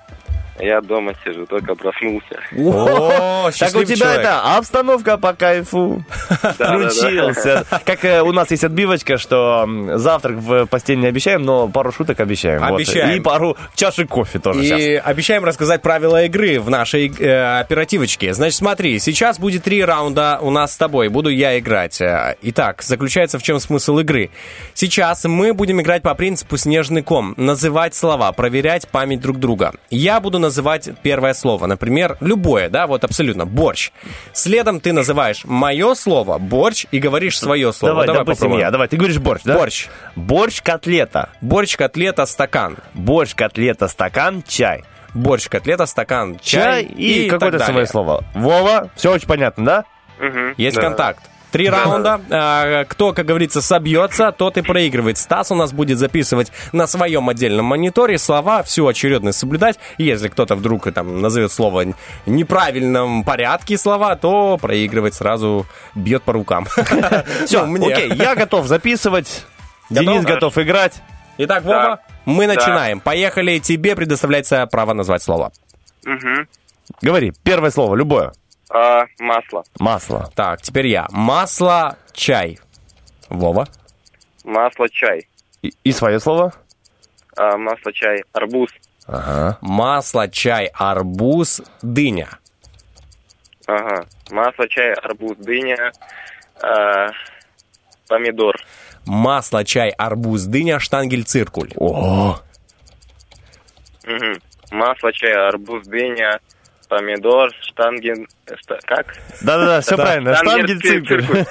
Я дома сижу, только проснулся. О, Так у тебя это обстановка по кайфу. Включился. Как э, у нас есть отбивочка, что завтрак в постель не обещаем, но пару шуток обещаем. Обещаем. И пару чашек кофе тоже. И обещаем рассказать правила игры в нашей э, оперативочке. Значит, смотри, сейчас будет три раунда у нас с тобой. Буду я играть. Э, Итак, заключается в чем смысл игры. Сейчас мы будем играть по принципу снежный ком. Называть слова, проверять память друг друга. Я буду называть первое слово. Например, любое, да, вот абсолютно. Борщ. Следом ты называешь мое слово, борщ, и говоришь свое слово. Давай, допустим, попробуем. я. Давай, ты говоришь борщ, да? Борщ. Борщ, котлета. Борщ, котлета, стакан. Борщ, котлета, стакан, чай. Борщ, котлета, стакан, Чай чай, и, так какое-то самое слово. Вова, все очень понятно, да? Мгм, Есть да. контакт. Три раунда. А, Кто, как говорится, собьется, тот и проигрывает. Стас у нас будет записывать на своем отдельном мониторе слова, всю очередность соблюдать. Если кто-то вдруг там назовет слово в неправильном порядке слова, то проигрывать сразу бьет по рукам. Все, Ну, мне. окей, я готов записывать. Денис готов играть. Итак. Вова, мы начинаем. Поехали. Тебе предоставляется право назвать слово. Говори, первое слово, любое. А, масло. Масло. Так, теперь я. Масло, чай. Вова. Масло, чай. И, и свое слово? А, масло, чай. Арбуз. Ага. Масло, чай, арбуз, дыня. Ага. Масло, чай, арбуз, дыня. А, помидор. Масло, чай, арбуз, дыня, штангель, циркуль. О, Мгм. Масло, чай, арбуз, дыня. Помидор, штанген... шта- Как? да-да-да, все правильно. Штангель, Штангель, циркуль.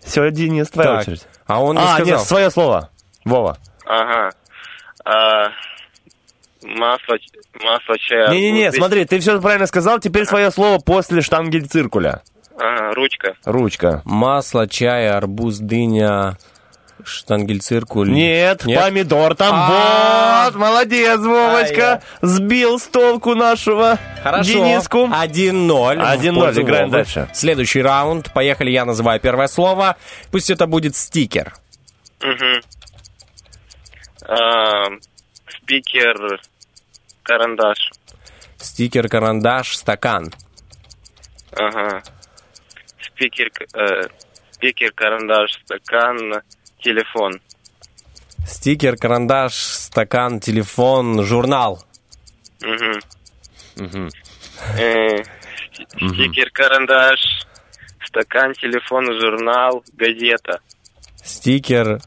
Все, Денис, твоя Так, очередь. а он не А, сказал. нет, свое слово. Вова. Ага. А, масло, масло, арбуз, Не-не-не, смотри, ты все правильно сказал, теперь свое слово после штангель циркуля. Ага, ручка. Ручка. Масло, чай, арбуз, дыня, штангель, циркуль. Нет, Нет? помидор там. А. Вот, молодец, Вовочка. Сбил с толку нашего Хорошо. Дениску. 1-0. в 1-0, пользу играем дальше. Следующий раунд. Поехали, я называю первое слово. Пусть это будет стикер. А, спикер, карандаш. Стикер, карандаш, стакан. Ага. Спикер, к- э, спикер, карандаш, стакан, телефон. Стикер, карандаш, стакан, телефон, журнал. Э, ст- Стикер, карандаш, стакан, телефон, журнал, газета. Стикер,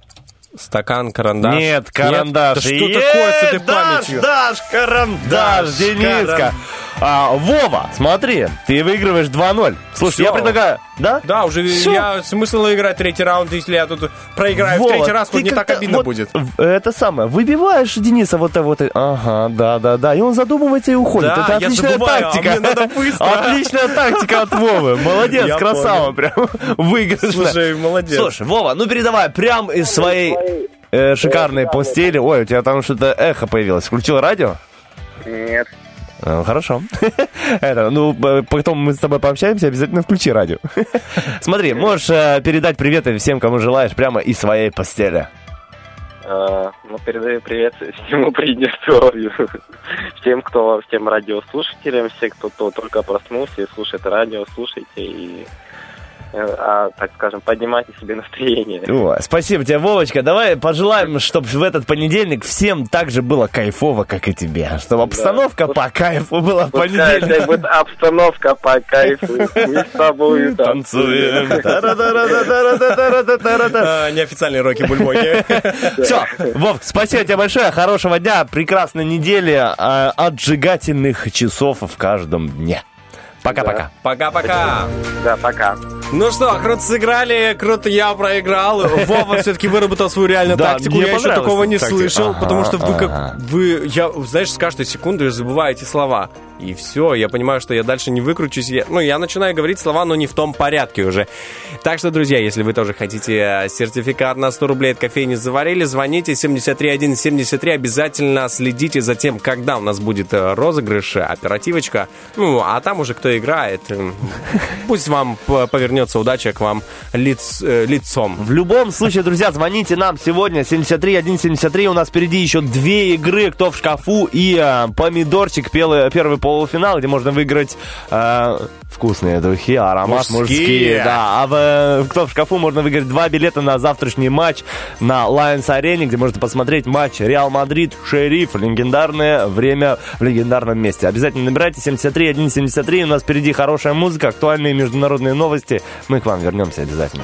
стакан, карандаш. Нет, карандаш. Да что Е, такое с этой памятью? Даш, карандаш, Даш, Дениска. каран- А, Вова, смотри, ты выигрываешь 2-0. Слушай, Всё. я предлагаю... Да? Да, уже Всё. я смысл играть третий раунд, если я тут проиграю в Вова, третий раз, хоть не так обидно вот будет. в- Это самое, выбиваешь Дениса вот это вот. Ага, да, да, да. И он задумывается и уходит. Да, это отличная забываю, а тактика. мне надо быстро. Отличная тактика от Вовы. Молодец, Я красава, прям выигрышно. Слушай, молодец. Слушай, Вова, ну передавай прям из своей э, шикарной постели. Ой, у тебя там что-то эхо появилось. Включил радио? Нет. Ну, Хорошо. Это, ну, э, потом мы с тобой пообщаемся, обязательно включи радио. Смотри, можешь э, передать приветы всем, кому желаешь, прямо из своей постели. А, ну, передаю привет всему Приднестровью. Всем, кто, всем радиослушателям, все, кто то только проснулся и слушает радио, слушайте и, э, а, так скажем, поднимайте себе настроение. О, спасибо тебе, Вовочка. Давай пожелаем, чтобы в этот понедельник всем так же было кайфово, как и тебе. Чтобы обстановка по кайфу была в понедельник. будет обстановка по кайфу. Мы с тобой танцуем. А, Неофициальные роки бульбоки. Все, Вов, спасибо тебе большое, хорошего дня, прекрасной недели, а, отжигательных часов в каждом дне. Пока-пока. Пока-пока. Да, пока. Ну что, круто сыграли, круто я проиграл. Вова все-таки выработал свою реальную Да, тактику. мне Я еще такого не тактика. слышал, Ага, потому что вы ага. как... Вы, я, знаешь, с каждой секундой забываете слова. И все. Я понимаю, что я дальше не выкручусь. Я- ну, я начинаю говорить слова, но не в том порядке уже. Так что, друзья, если вы тоже хотите э, сертификат на 100 рублей от кофейни «Заварили», звоните 73173. Обязательно следите за тем, когда у нас будет э, розыгрыш, э, оперативочка. Ну, а там уже кто играет. Пусть вам повернется удача к вам лиц- лицом. В любом случае, друзья, звоните нам сегодня 73 173. У нас впереди еще две игры «Кто в шкафу» и э, «Помидорчик» пелы- первый полуфинал, где можно выиграть э, вкусные духи, аромат Мужские. мужские. Да, а в, э, «Кто в шкафу» можно выиграть два билета на завтрашний матч на Lions Арене, где можно посмотреть матч Реал Мадрид, Шериф, легендарное время в легендарном месте. Обязательно набирайте 73 173. У нас впереди хорошая музыка, актуальные международные новости. Мы к вам вернемся обязательно.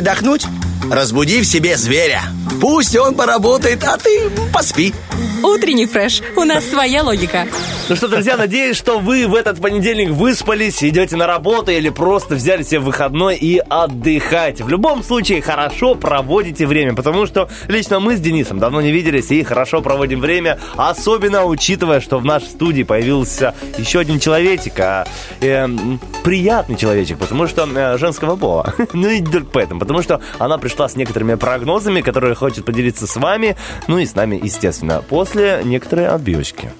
Передохнуть? Разбуди в себе зверя. Пусть он поработает, а ты поспи. Утренний фреш. У нас своя логика. Ну что, друзья, надеюсь, что вы в этот понедельник выспались, идете на работу или просто взяли себе выходной и отдыхаете. В любом случае, хорошо проводите время, потому что лично мы с Денисом давно не виделись и хорошо проводим время, особенно учитывая, что в нашей студии появился еще один человечек, а, э, приятный человечек, потому что э, женского пола. ну и только поэтому, потому что она пришла с некоторыми прогнозами, которые хочет поделиться с вами, ну и с нами, естественно, после некоторой отбивочки.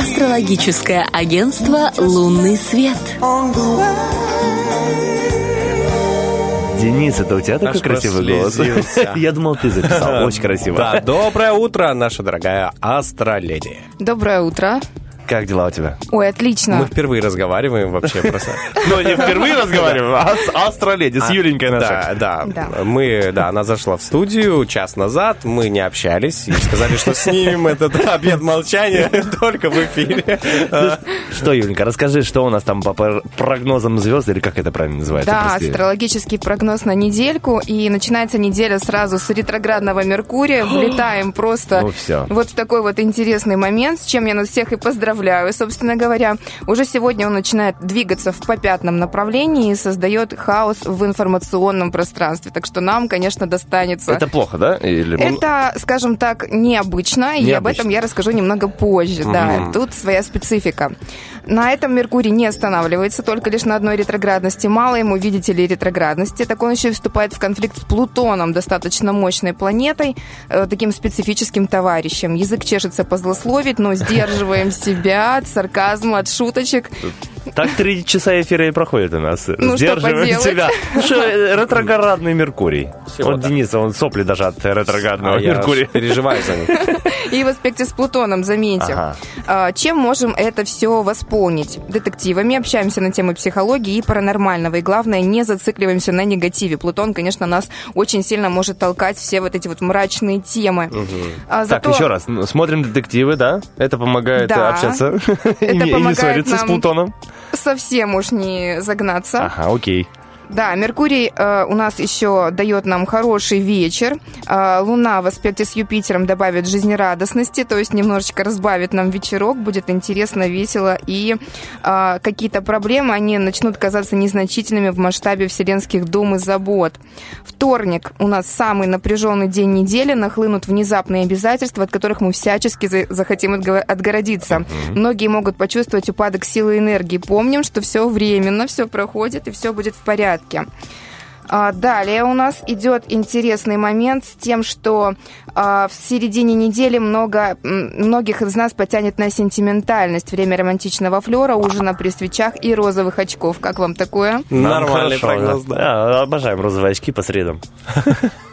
Астрологическое агентство «Лунный свет». Денис, это у тебя такой Аж красивый голос? Я думал, ты записал. Очень красиво. Да, доброе утро, наша дорогая астроледи. Доброе утро. Как дела у тебя? Ой, отлично. Мы впервые разговариваем вообще просто. Ну, не впервые разговариваем, а с астроледи, с Юленькой Да, нашей. да. Да. Мы, да, она зашла в студию час назад, мы не общались и сказали, что снимем этот обед молчания только в эфире. Что, Юленька, расскажи, что у нас там по пр- прогнозам звезд, или как это правильно называется? Да, астрологический прогноз на недельку. И начинается неделя сразу с ретроградного Меркурия. Влетаем просто Ну, вот в такой вот интересный момент, с чем я нас всех и поздравляю. Поздравляю, собственно говоря. Уже сегодня он начинает двигаться в попятном направлении и создает хаос в информационном пространстве. Так что нам, конечно, достанется. Это плохо, да? Или... Это, скажем так, необычно, и об Необычно. этом я расскажу немного позже. Да, Мгм. тут своя специфика. На этом Меркурий не останавливается только лишь на одной ретроградности. Мало ему, видите ли, ретроградности. Так он еще и вступает в конфликт с Плутоном, достаточно мощной планетой, э, таким специфическим товарищем. Язык чешется позлословить, но сдерживаем себя от сарказма, от шуточек. Так три часа эфира и проходит у нас. Ну, Сдерживаем себя. Ну что, э, ретроградный Меркурий. вот так. Денис, он сопли даже от ретроградного А Меркурия. переживаю за них. И в аспекте с Плутоном, заметьте. Ага. А, Чем можем это все восполнить? Детективами общаемся на темы психологии и паранормального. И главное, не зацикливаемся на негативе. Плутон, конечно, нас очень сильно может толкать все вот эти вот мрачные темы. А, Так, зато еще раз. Смотрим детективы, да? Это помогает Да. общаться и не- и не помогает ссориться с нам- Плутоном. Совсем уж не загнаться. Ага, окей. Да, Меркурий э, у нас еще дает нам хороший вечер. Э, Луна в аспекте с Юпитером добавит жизнерадостности, то есть немножечко разбавит нам вечерок, будет интересно, весело, и э, какие-то проблемы, они начнут казаться незначительными в масштабе вселенских дум и забот. Вторник у нас самый напряженный день недели, нахлынут внезапные обязательства, от которых мы всячески за- захотим отго- отгородиться. Многие могут почувствовать упадок силы и энергии. Помним, что все временно, все проходит и все будет в порядке. А, Далее у нас идет интересный момент с тем, что а, в середине недели много, многих из нас потянет на сентиментальность. Время романтичного флера, ужина при свечах и розовых очков. Как вам такое? Нормальный прогноз, да. Да, обожаем розовые очки по средам.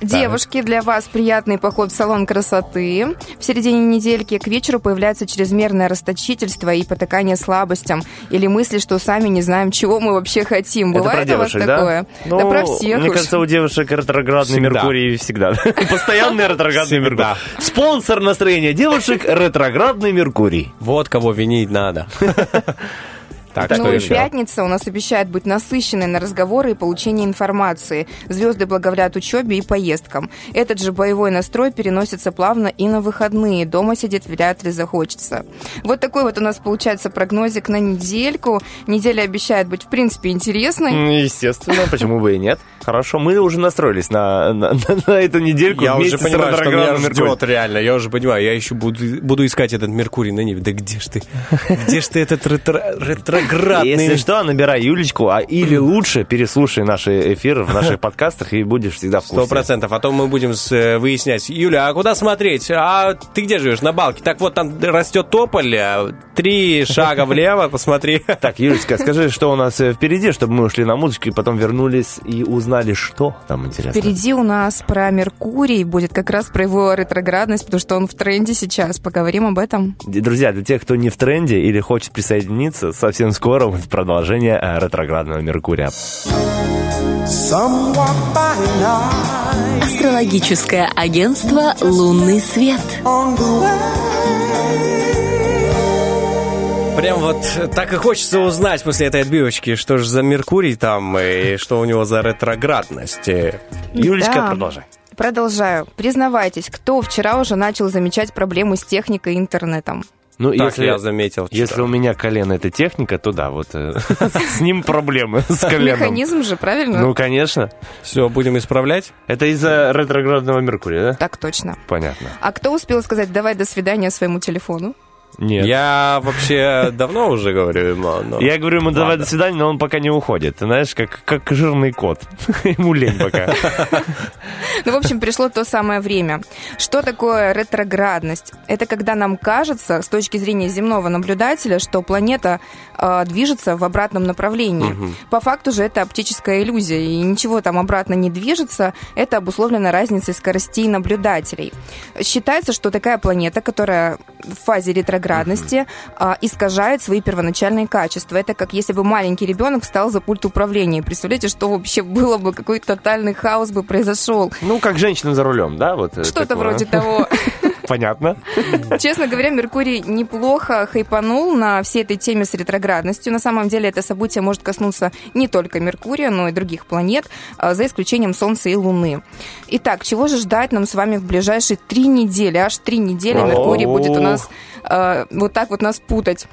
Девушки, для вас приятный поход в салон красоты. В середине недельки к вечеру появляется чрезмерное расточительство и потакание слабостям или мысли, что сами не знаем, чего мы вообще хотим. Это Бывает про у вас девушек, такое? да? да Ну, про всех Мне уж. кажется, у девушек ретроградный Всегда. Меркурий всегда. Постоянный ретроградный. Меркурий. Спонсор настроения девушек ретроградный Меркурий. Вот кого винить надо. Так, Ну что еще? пятница у нас обещает быть насыщенной на разговоры и получение информации. Звезды благоволят учебе и поездкам. Этот же боевой настрой переносится плавно и на выходные. Дома сидеть вряд ли захочется. Вот такой вот у нас получается прогнозик на недельку. Неделя обещает быть, в принципе, интересной. Естественно, почему бы и нет. Хорошо, мы уже настроились на, на, на- на эту недельку Я уже понимаю, что меня ждет реально. Я уже понимаю, я еще буду, буду искать этот Меркурий на небе. Да где ж ты? Где ж ты этот ретро- ретроградный? Если что, набирай Юлечку, а или лучше переслушай наши эфиры в наших подкастах и будешь всегда в Сто курсе. процентов. А то мы будем э, выяснять. Юля, а куда смотреть? А ты где живешь? На балке. Так вот, там растет тополь. а Три шага влево, посмотри. Так, Юлечка, скажи, что у нас э, впереди, чтобы мы ушли на музычку и потом вернулись и узнали, что там интересно. Впереди у нас про Меркурий будет как раз про его ретроградность, потому что он в тренде сейчас. Поговорим об этом. Друзья, для тех, кто не в тренде или хочет присоединиться, совсем скоро будет продолжение э, ретроградного Меркурия. Астрологическое агентство «Лунный свет». Прям вот так и хочется узнать после этой отбивочки, что же за Меркурий там и что у него за ретроградность. Э, Юлечка, Да. продолжай. Продолжаю. Признавайтесь, кто вчера уже начал замечать проблемы с техникой и интернетом? Ну, Так если, я заметил. вчера. если у меня колено это техника, то да, вот э, с ним проблемы, с коленом. Механизм же, правильно? Ну, конечно. Все, будем исправлять? Это из-за ретроградного Меркурия, да? Так точно. Понятно. А кто успел сказать «давай до свидания» своему телефону? Нет. Я вообще давно уже говорю ему. но- Я говорю ему, давай Ладно. до свидания, но он пока не уходит. Ты знаешь, как, как жирный кот. Ему лень пока. Ну, в общем, пришло то самое время. Что такое ретроградность? Это когда нам кажется, с точки зрения земного наблюдателя, что планета э, движется в обратном направлении. По факту же это оптическая иллюзия, и ничего там обратно не движется. Это обусловлено разницей скоростей наблюдателей. Считается, что такая планета, которая в фазе ретроградности, а, искажает свои первоначальные качества. Это как если бы маленький ребенок встал за пульт управления. Представляете, что вообще было бы, какой тотальный хаос бы произошел. Ну, как женщина за рулем, да? Вот э, Что-то такое. вроде того. Понятно. Честно говоря, Меркурий неплохо хайпанул на всей этой теме с ретроградностью. На самом деле это событие может коснуться не только Меркурия, но и других планет, а, за исключением Солнца и Луны. Итак, чего же ждать нам с вами в ближайшие три недели? Аж три недели Меркурий будет у нас а, вот так вот нас путать.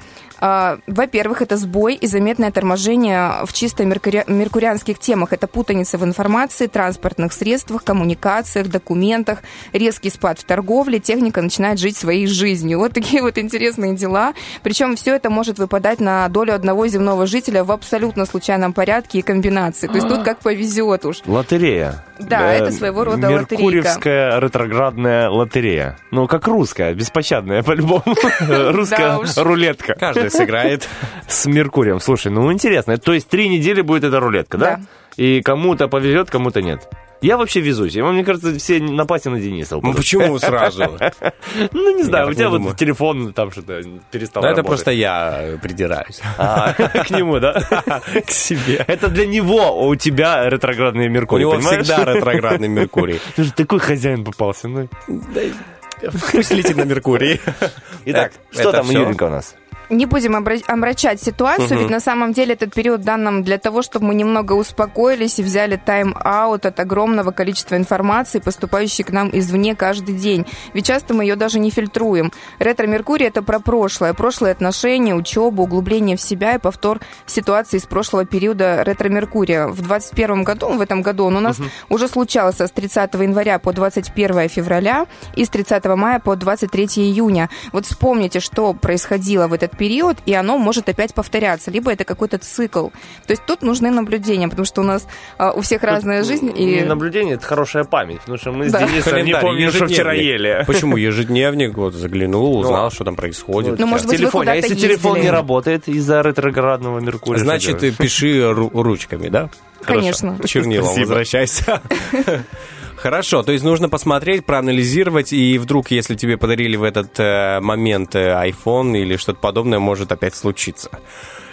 А, Во-первых, это сбой и заметное торможение в чисто меркури- меркурианских темах. Это путаница в информации, транспортных средствах, коммуникациях, документах, резкий спад в торговле, техника начинает жить своей жизнью. Вот такие вот интересные дела. Причем все это может выпадать на долю одного земного жителя в абсолютно случайном порядке и комбинации. То есть тут как повезет уж. Лотерея. Да, Э, это своего рода лотерейка. Меркурьевская ретроградная лотерея. Ну, как русская, беспощадная по-любому. Русская рулетка. Каждый сыграет. С Меркурием. Слушай, ну интересно. То есть три недели будет эта рулетка, да? Да. И кому-то повезет, кому-то нет. Я вообще везучий. Мне кажется, все напасть на Дениса. Ну почему сразу? Ну, не знаю, у тебя вот телефон там что-то перестал Ну, это работать. просто я придираюсь. А, к нему, да? К себе. Это для него, у тебя ретроградный У Меркурий, него понимаешь? всегда ретроградный Меркурий. Ты же такой хозяин попался. Ну. Пусть летит на Меркурий. Итак, Так, что это там? Юренька, у нас? Не будем омрачать ситуацию, ведь на самом деле этот период дан нам для того, чтобы мы немного успокоились и взяли тайм-аут от огромного количества информации, поступающей к нам извне каждый день. Ведь часто мы ее даже не фильтруем. Ретро-Меркурий — это про прошлое. Прошлые отношения, учебу, углубление в себя и повтор ситуации из прошлого периода ретро-Меркурия. В 2021 году, в этом году он у нас уже случался с 30 января по 21 февраля и с 30 мая по 23 июня. Вот вспомните, что происходило в этот период, и оно может опять повторяться. Либо это какой-то цикл. То есть тут нужны наблюдения, потому что у нас а, у всех разная жизнь. Не И... наблюдение, это хорошая память, потому что мы с Да. Денисом не помним, что вчера ели. Почему ежедневник? Вот заглянул, узнал, что там происходит. Ну, может быть, вы телефоне. А если телефон не работает из-за ретроградного Меркурия? Значит, пиши ру- ручками, да? Конечно. Чернилом возвращайся. Хорошо, то есть нужно посмотреть, проанализировать, и вдруг, если тебе подарили в этот э, момент э, iPhone или что-то подобное, может опять случиться.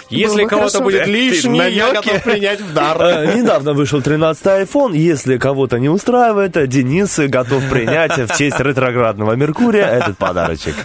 Если кого-то будет лишний, я готов принять в дар. Э, Недавно вышел 13-й iPhone. Если кого-то не устраивает, Денис готов принять в честь ретроградного Меркурия этот подарочек.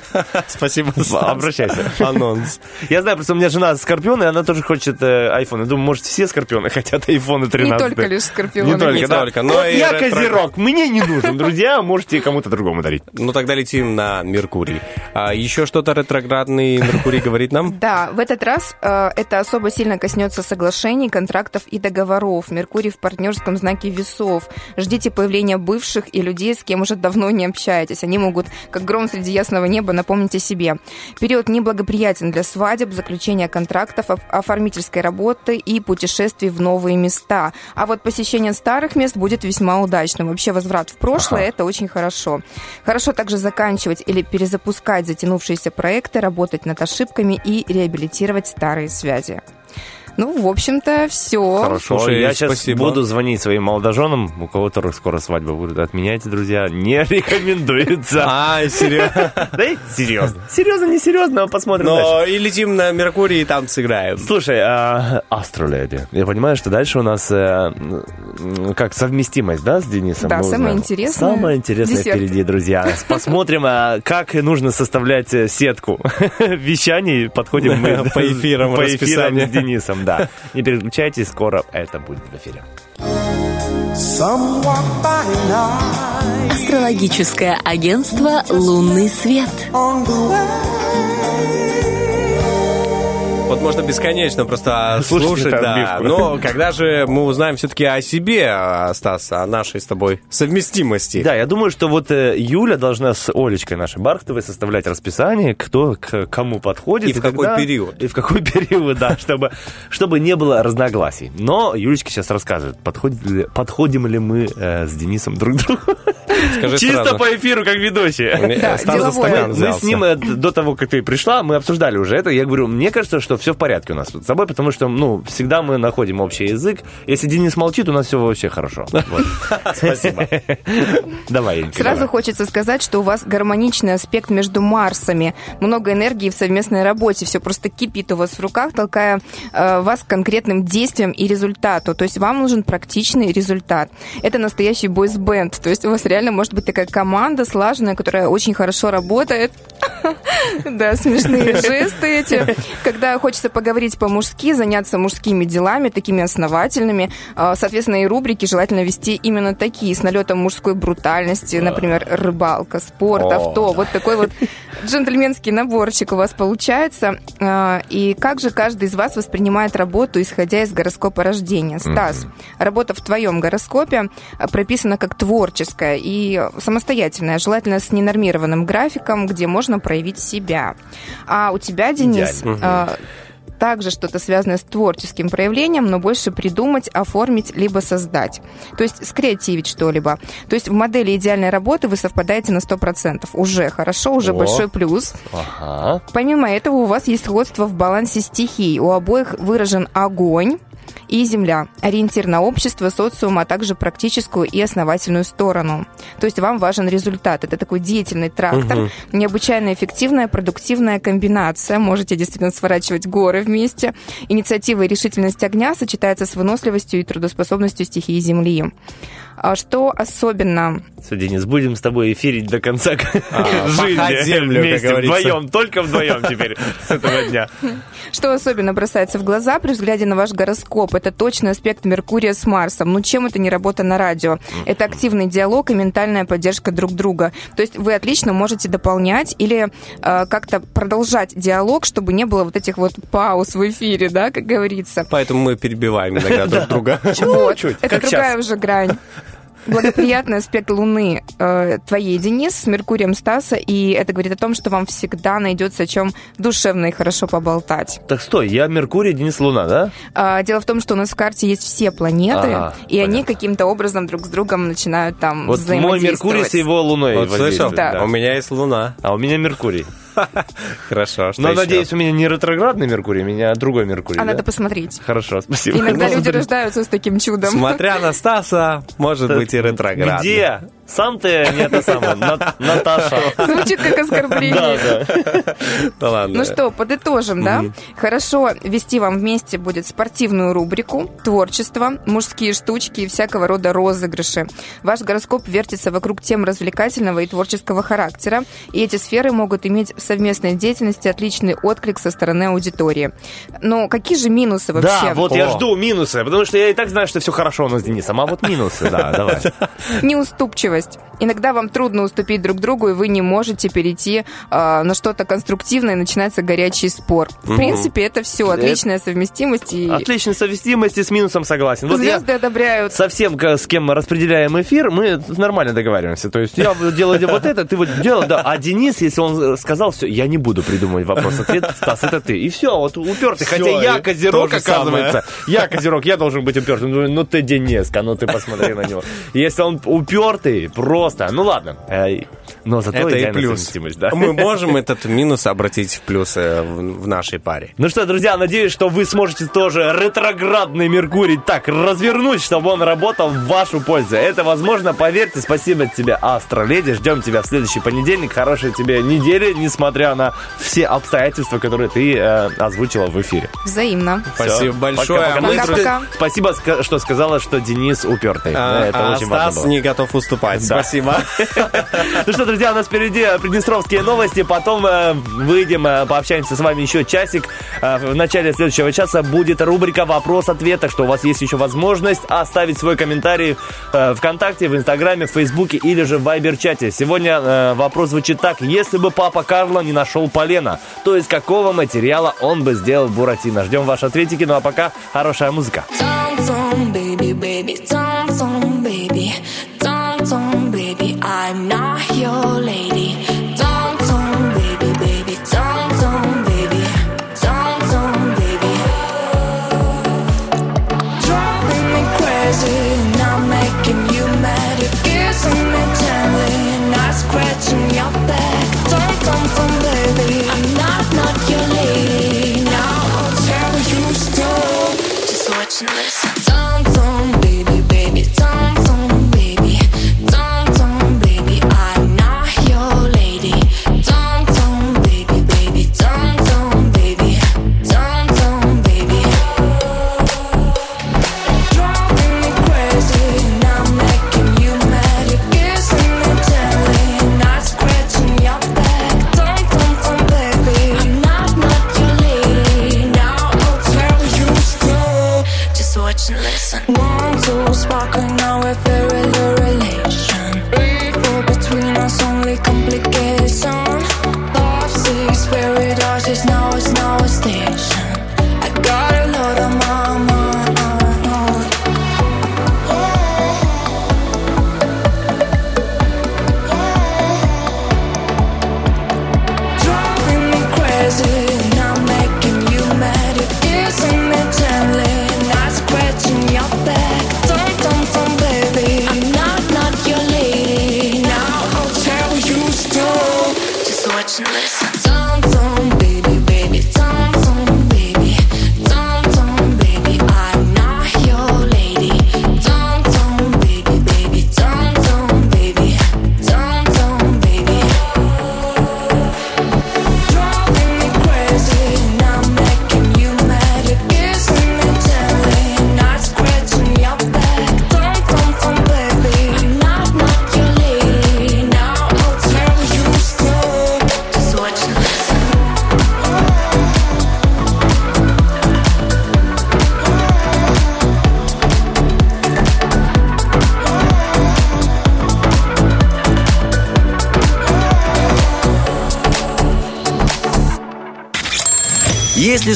Спасибо. Обращайся. Анонс. Я знаю, просто у меня жена скорпион, и она тоже хочет э, iPhone. Я думаю, может, все скорпионы хотят iPhone 13. Не только лишь скорпионы. Не только, да. только, но я козерог, мне не нужен, друзья, можете кому-то другому дарить. Ну тогда летим на Меркурий. А еще что-то ретроградный Меркурий говорит нам? Да, в этот раз э, это особо сильно коснется соглашений, контрактов и договоров. Меркурий в партнерском знаке весов. Ждите появления бывших и людей, с кем уже давно не общаетесь. Они могут, как гром среди ясного неба, напомнить о себе. Период неблагоприятен для свадеб, заключения контрактов, оф- оформительской работы и путешествий в новые места. А вот посещение старых мест будет весьма удачным. Вообще возврат в прошлое это очень хорошо. Хорошо также заканчивать или перезапускать затянувшиеся проекты, работать над ошибками и реабилитировать старые связи связи. Ну, в общем-то, все. Хорошо, Слушай, я сейчас спасибо. буду звонить своим молодоженам, у кого-то скоро свадьба будет. Отменяйте, друзья, не рекомендуется. А, серьезно? Да серьезно. Серьезно, не серьезно, посмотрим дальше. Но и летим на Меркурий, и там сыграем. Слушай, а, Астроледи, я понимаю, что дальше у нас э, как совместимость, да, с Денисом? Да, Мы самое интересное. Самое интересное впереди, друзья. Посмотрим, а, как нужно составлять э, сетку вещаний. Подходим мы По эфирам, по эфирам с Денисом, да. Не переключайтесь, скоро это будет в эфире. Астрологическое агентство «Лунный свет». Вот можно бесконечно просто Слушать слушать, да. отбивку. Но когда же мы узнаем все-таки о себе, а, Стас, о нашей с тобой совместимости? Да, я думаю, что вот э, Юля должна с Олечкой нашей Бархтовой составлять расписание, кто к кому подходит. И в какой когда- период. И в какой период, да, чтобы, чтобы не было разногласий. Но Юлечка сейчас расскажет, подходит ли- подходим ли мы э, с Денисом друг к другу. Скажи Чисто сразу. по эфиру, как ведущие. Мне- Да, Стас за стакан Мы взялся. с ним э, до того, как ты пришла, мы обсуждали уже это. Я говорю, мне кажется, что все в порядке у нас с собой, потому что, ну, всегда мы находим общий язык. Если Денис молчит, у нас все вообще хорошо. Спасибо. Давай, Сразу хочется сказать, что у вас гармоничный аспект между Марсами. Много энергии в совместной работе. Все просто кипит у вас в руках, толкая э, вас к конкретным действиям и результату. То есть вам нужен практичный результат. Это настоящий бойс-бенд. То есть у вас реально может быть такая команда слаженная, которая очень хорошо работает. Да, смешные жесты эти. Когда хочется поговорить по-мужски, заняться мужскими делами, такими основательными. А, Соответственно, и рубрики желательно вести именно такие, с налетом мужской брутальности, например, рыбалка, спорт, авто. Вот такой вот джентльменский наборчик у вас получается. А, И как же каждый из вас воспринимает работу, исходя из гороскопа рождения? Стас, работа в твоем гороскопе а, прописана как творческая и самостоятельная, желательно с ненормированным графиком, где можно проявить себя. А у тебя, Денис, Идеально. а, также что-то связанное с творческим проявлением, но больше придумать, оформить, либо создать. То есть скреативить что-либо. То есть в модели идеальной работы вы совпадаете на 100%. Уже хорошо, уже О. большой плюс. Ага. Помимо этого у вас есть сходство в балансе стихий. У обоих выражен огонь и земля. Ориентир на общество, социум, а также практическую и основательную сторону. То есть вам важен результат. Это такой деятельный трактор, необычайно эффективная, продуктивная комбинация. Можете действительно сворачивать горы вместе. Инициатива и решительность огня сочетается с выносливостью и трудоспособностью стихии земли. А Что особенно Все, Денис, будем с тобой эфирить до конца А, жизни. землю, как Вместе, говорится. вдвоем, только вдвоем теперь с этого дня. Что особенно бросается в глаза при взгляде на ваш гороскоп? Это точный аспект Меркурия с Марсом. Ну, чем это не работа на радио? Это активный диалог и ментальная поддержка друг друга. То есть вы отлично можете дополнять или э, как-то продолжать диалог, чтобы не было вот этих вот пауз в эфире, да, как говорится. Поэтому мы перебиваем иногда друг друга. Вот. Это как другая уже грань. Благоприятный аспект Луны э, твоей, Денис, с Меркурием Стаса, и это говорит о том, что вам всегда найдется о чем душевно и хорошо поболтать. Так стой, я Меркурий, Денис Луна, да? А, Дело в том, что у нас в карте есть все планеты, Ага, и они понятно. каким-то образом друг с другом начинают там Вот мой взаимодействовать. Меркурий с его Луной Вот слышал? Да. У меня есть Луна. А у меня Меркурий. Хорошо. что Но, еще? надеюсь, у меня не ретроградный Меркурий, у меня другой Меркурий. А да? надо посмотреть. Хорошо, спасибо. Иногда люди рождаются с таким чудом. Смотря на Стаса, может быть и ретроградный. Где? Сам ты не это самое, На- Наташа. Звучит как оскорбление. да. Да ладно. Ну что, подытожим, да? Хорошо вести вам вместе будет спортивную рубрику, творчество, мужские штучки и всякого рода розыгрыши. Ваш гороскоп вертится вокруг тем развлекательного и творческого характера, и эти сферы могут иметь в совместной деятельности отличный отклик со стороны аудитории. Но какие же минусы вообще? Да, вот я жду минусы, потому что я и так знаю, что все хорошо у нас с Денисом, а вот минусы, да, давай. Неуступчивость. Иногда вам трудно уступить друг другу, и вы не можете перейти э, на что-то конструктивное, и начинается горячий спор. В принципе, это все отличная совместимость, и Отличной совместимости с минусом согласен. Вот я звезды одобряют. совсем ка- с кем мы распределяем эфир, мы нормально договариваемся. То есть я делаю вот это, ты вот делай, да. А Денис, если он э, сказал, все, я не буду придумывать вопрос-ответ, Стас, это ты. И все, вот упертый. Хотя я и козерог, оказывается. Я козерог, я должен быть упертым. Думаю, ну ты Денеска, ну ты посмотри на него. Если он упертый, просто, ну ладно. Э, Но зато Это и плюс. совместимость, да. Мы можем этот минус обратить в плюс э, в нашей паре. Ну что, друзья, надеюсь, что вы сможете тоже ретроградный Меркурий так развернуть, чтобы он работал в вашу пользу. Это возможно, поверьте. Спасибо тебе, Астроледи. Ждем тебя в следующий понедельник. Хорошей тебе недели, несмотря на все обстоятельства, которые ты э, озвучила в эфире. Взаимно. Спасибо Всё. большое. А Ну и Пока-пока. ска- Спасибо, что сказала, что Денис упертый. а, Да, это а очень важно Стас было. не готов уступать. Да. Спасибо. Ну что, друзья, у нас впереди приднестровские новости. Потом э, выйдем, э, пообщаемся с вами еще часик. Э, в начале следующего часа будет рубрика «Вопрос-ответ». Так что у вас есть еще возможность оставить свой комментарий ВКонтакте, в Инстаграме, в Фейсбуке или же в Вайбер-чате. Сегодня вопрос звучит так. Если бы папа Карло не нашел полена, то из какого материала он бы сделал Буратино? Ждем ваши ответики. Ну а пока хорошая музыка. Tom Tom baby baby Tom Tom baby baby I'm not your lady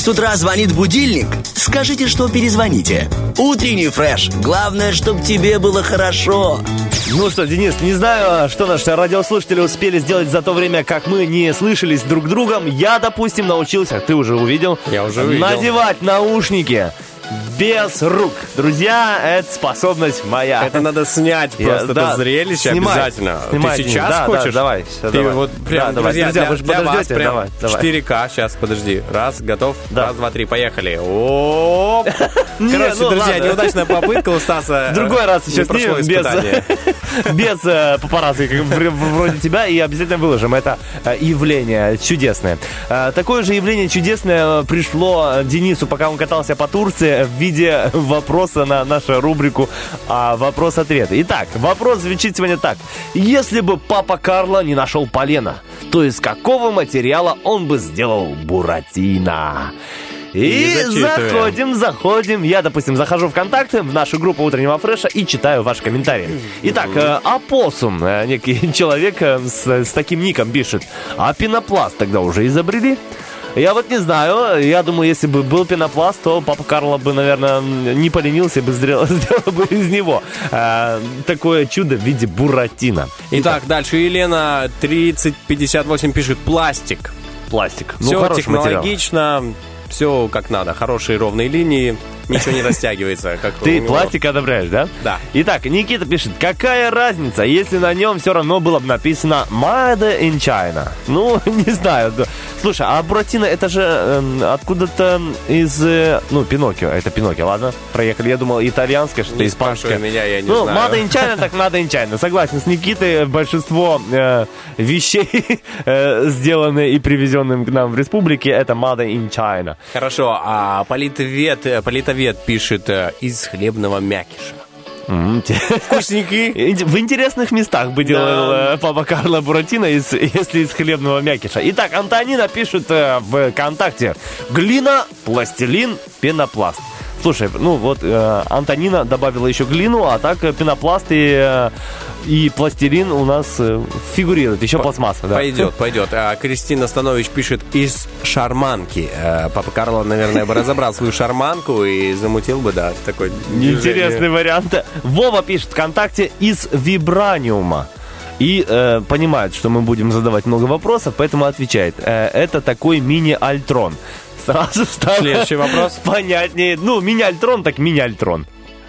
с утра звонит будильник, скажите, что перезвоните. Утренний фреш. Главное, чтобы тебе было хорошо. Ну что, Денис, не знаю, что наши радиослушатели успели сделать за то время, как мы не слышались друг с другом. Я, допустим, научился, ты уже увидел, Я уже увидел. надевать наушники без рук. Друзья, это способность моя. Это надо снять Я- просто да, это зрелище снимай, обязательно. снимай, Ты сейчас да, да, хочешь? давай, всё, Ты давай. вот прям, Да, давай, друзья, друзья, для, вы же вас подождете, прям давай, давай. 4К, сейчас, подожди. Раз, готов? Да. Раз, два, три, поехали. Оп! Короче, ну друзья, неудачная попытка у Стаса. В другой раз еще снимем без, без э, папарацци, вроде тебя, и обязательно выложим. Это э, явление чудесное. Э, такое же явление чудесное пришло Денису, пока он катался по Турции, в виде вопроса на нашу рубрику а, «Вопрос-ответ». Итак, вопрос звучит сегодня так. Если бы папа Карло не нашел полена, то из какого материала он бы сделал Буратино? И И заходим, заходим. Я, допустим, захожу в контакты, в нашу группу утреннего фреша и читаю ваши комментарии. Итак, э, опоссум, э, некий человек э, с, с таким ником пишет. А пенопласт тогда уже изобрели? Я вот не знаю, я думаю, если бы был пенопласт, то папа Карло бы, наверное, не поленился бы, сделал, сделал бы из него э, такое чудо в виде буратино. Итак, дальше Елена 3058 пишет пластик. Пластик. Ну, Все хороший материал. технологично, все как надо. Хорошие ровные линии, ничего не растягивается. Как Ты него. пластик одобряешь, да? Да. Итак, Никита пишет, какая разница, если на нем все равно было бы написано Made in China? Ну, не знаю. Слушай, а Буратино это же эм, откуда-то из... э, ну, Пиноккио, это Пиноккио, ладно? Проехали, я думал, итальянское, что-то испанское. меня, я не ну, знаю. Made in China, так Made in China. Согласен с Никитой, большинство э, вещей, э, сделанные и привезенные к нам в республике, это Made in China. Хорошо, а политовед, политовед пишет э, из хлебного мякиша. Вкусненький. В интересных местах бы делал Да. э, папа Карло Буратино, из- если из хлебного мякиша. Итак, Антонина пишет э, в ВКонтакте. Глина, пластилин, пенопласт. Слушай, ну вот э, Антонина добавила еще глину, а так э, пенопласт и, э, и пластилин у нас э, фигурируют. Еще пластмасса, да. Пойдет, пойдет. А Кристина Станович пишет из шарманки. Папа Карло, наверное, бы разобрал свою шарманку и замутил бы, да, такой Интересный вариант. Вова пишет ВКонтакте из вибраниума. И э, понимает, что мы будем задавать много вопросов, поэтому отвечает. Э, это такой мини-альтрон. Сразу стало Следующий вопрос. понятнее. Ну, мини-альтрон, так мини-альтрон.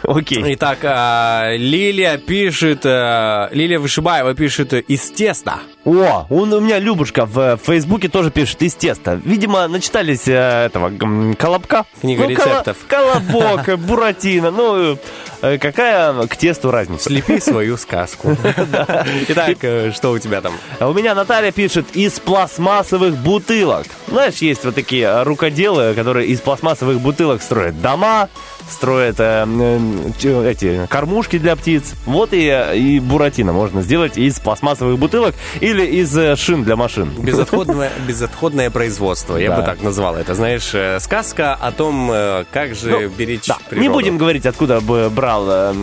Окей. Итак, а, Лилия пишет, э, Лилия Вышибаева пишет из теста. О, он, у меня Любушка в э, Фейсбуке тоже пишет из теста. Видимо, начитались э, этого колобка. Книга Ну, рецептов. Колобок, буратино. Ну, какая к тесту разница? Слепи свою сказку. Итак, что у тебя там? А У меня Наталья пишет из пластмассовых бутылок. Знаешь, есть вот такие рукоделы, которые из пластмассовых бутылок строят дома, строят э, э, эти кормушки для птиц. Вот и, э, и буратино можно сделать из пластмассовых бутылок. Или из э, шин для машин? Безотходное, безотходное производство, я Да. бы так назвал это. Знаешь, э, сказка о том, как же беречь Да, природу. не будем говорить, откуда бы брал э,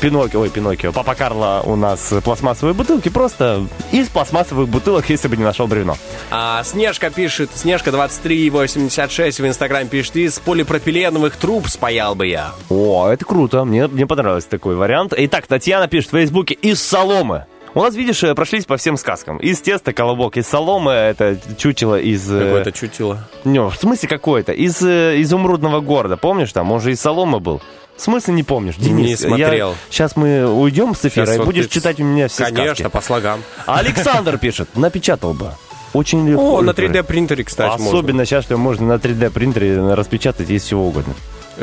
Пиноккио, ой, Пиноккио, Папа Карло у нас пластмассовые бутылки, просто из пластмассовых бутылок, если бы не нашел бревно. А Снежка пишет, Снежка 2386 в Инстаграм пишет, из полипропиленовых труб спаял бы я. О, это круто, мне, мне понравился такой вариант. Итак, Татьяна пишет в Фейсбуке из соломы. У нас, видишь, э, прошлись по всем сказкам. Из теста колобок, из соломы, это чучело из... э, Какое-то чутило. Не, в смысле какой-то? Из э, изумрудного города, помнишь там? Он же из соломы был. В смысле не помнишь? Не смотрел. Сейчас мы уйдем с эфира Щас и вот будешь ты- читать у меня все Конечно, сказки. по слогам. Александр пишет, напечатал бы. Очень легко. О, на это. 3D принтере, кстати, Особенно сейчас, что можно на 3D принтере распечатать из всего угодно.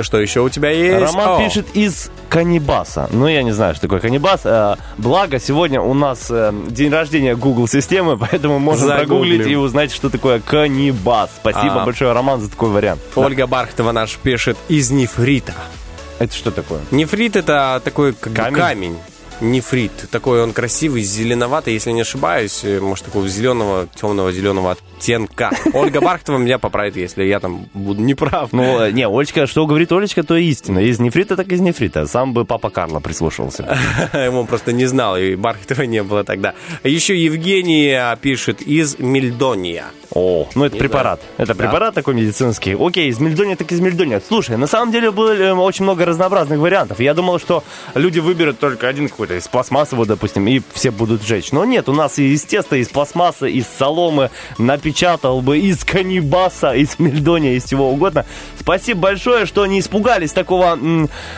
Что еще у тебя есть? Роман О, пишет из Канибаса. Ну, я не знаю, что такое Канибас. Э, Благо, сегодня у нас э, день рождения Google системы, поэтому можно прогуглить и узнать, что такое Канибас. Спасибо А. большое, Роман, за такой вариант. Ольга Бархтова наш пишет из нефрита. Это что такое? Нефрит это такой как Камень? камень. Нефрит. Такой он красивый, зеленоватый, если не ошибаюсь. э, Может, такого зеленого, темного зеленого оттенка. Ольга Бархтова меня поправит, если я там буду неправ. Ну, э, не, Олечка, что говорит Олечка, то истина. Из нефрита, так из нефрита. Сам бы папа Карло прислушивался. Ему просто не знал, и Бархтова не было тогда. Еще Евгения пишет из Мельдония. О, ну это Не препарат. знаю. Это Да. препарат такой медицинский. Окей, из мельдония так из мельдония. Слушай, на самом деле было э, очень много разнообразных вариантов. Я думал, что люди выберут только один какой-то из пластмассового, допустим, и все будут жечь. Но нет, у нас и из теста, из пластмассы, из соломы напечатал бы, из канибаса, из мельдония, из всего угодно. Спасибо большое, что не испугались такого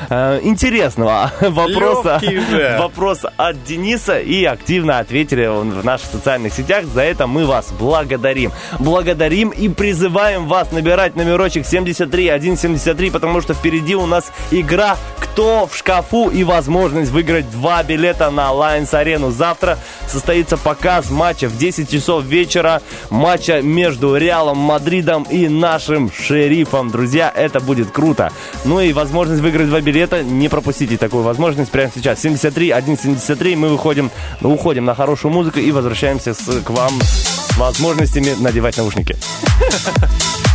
э, интересного вопроса. Вопрос от Дениса и активно ответили в наших социальных сетях. За это мы вас благодарим. Благодарим и призываем вас набирать номерочек 73173, потому что впереди у нас игра «Кто в шкафу» и возможность выиграть два билета на Lions Арену. Завтра состоится показ матча в 10 часов вечера. Матча между Реалом Мадридом и нашим шерифом. Друзья, это будет круто. Ну и возможность выиграть два билета. Не пропустите такую возможность прямо сейчас. 73 173. Мы выходим, ну, уходим на хорошую музыку и возвращаемся с- к вам с возможностями надевать наушники.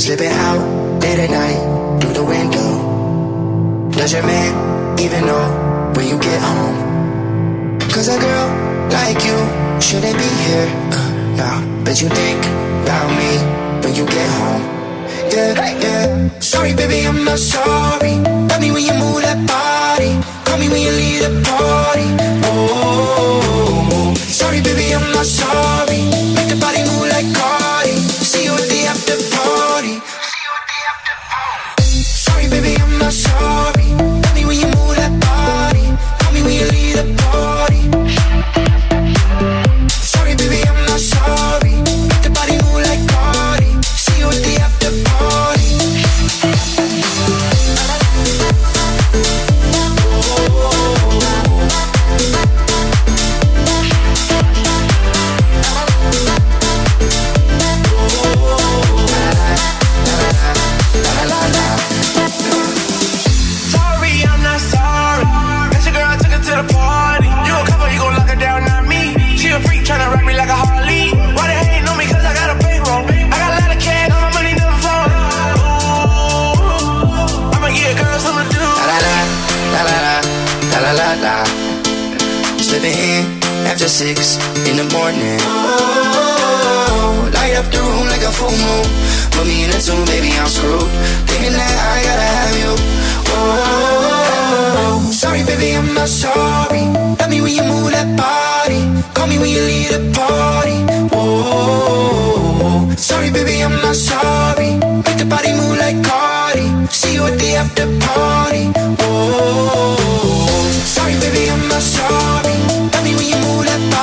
Slipping out late at night through the window. Does your man even know when you get home? Cause a girl like you shouldn't be here uh, now. But you think about me when you get home. Yeah, yeah. Sorry, baby, I'm not sorry. Love me when you move that body. Call me when you leave the party. Oh, sorry, baby, I'm not sorry. Six in the morning. Oh, light up the room like a full moon. Put me in a tune, baby, I'm screwed. Thinking that I gotta have you. Oh, sorry, baby, I'm not sorry. Love me when you move that body. Call me when you leave the party. Oh, sorry, baby, I'm not sorry. Make the body move like Cardi. See you at the after party. Oh, oh, oh. sorry, baby, I'm not sorry. Love me when you move that body.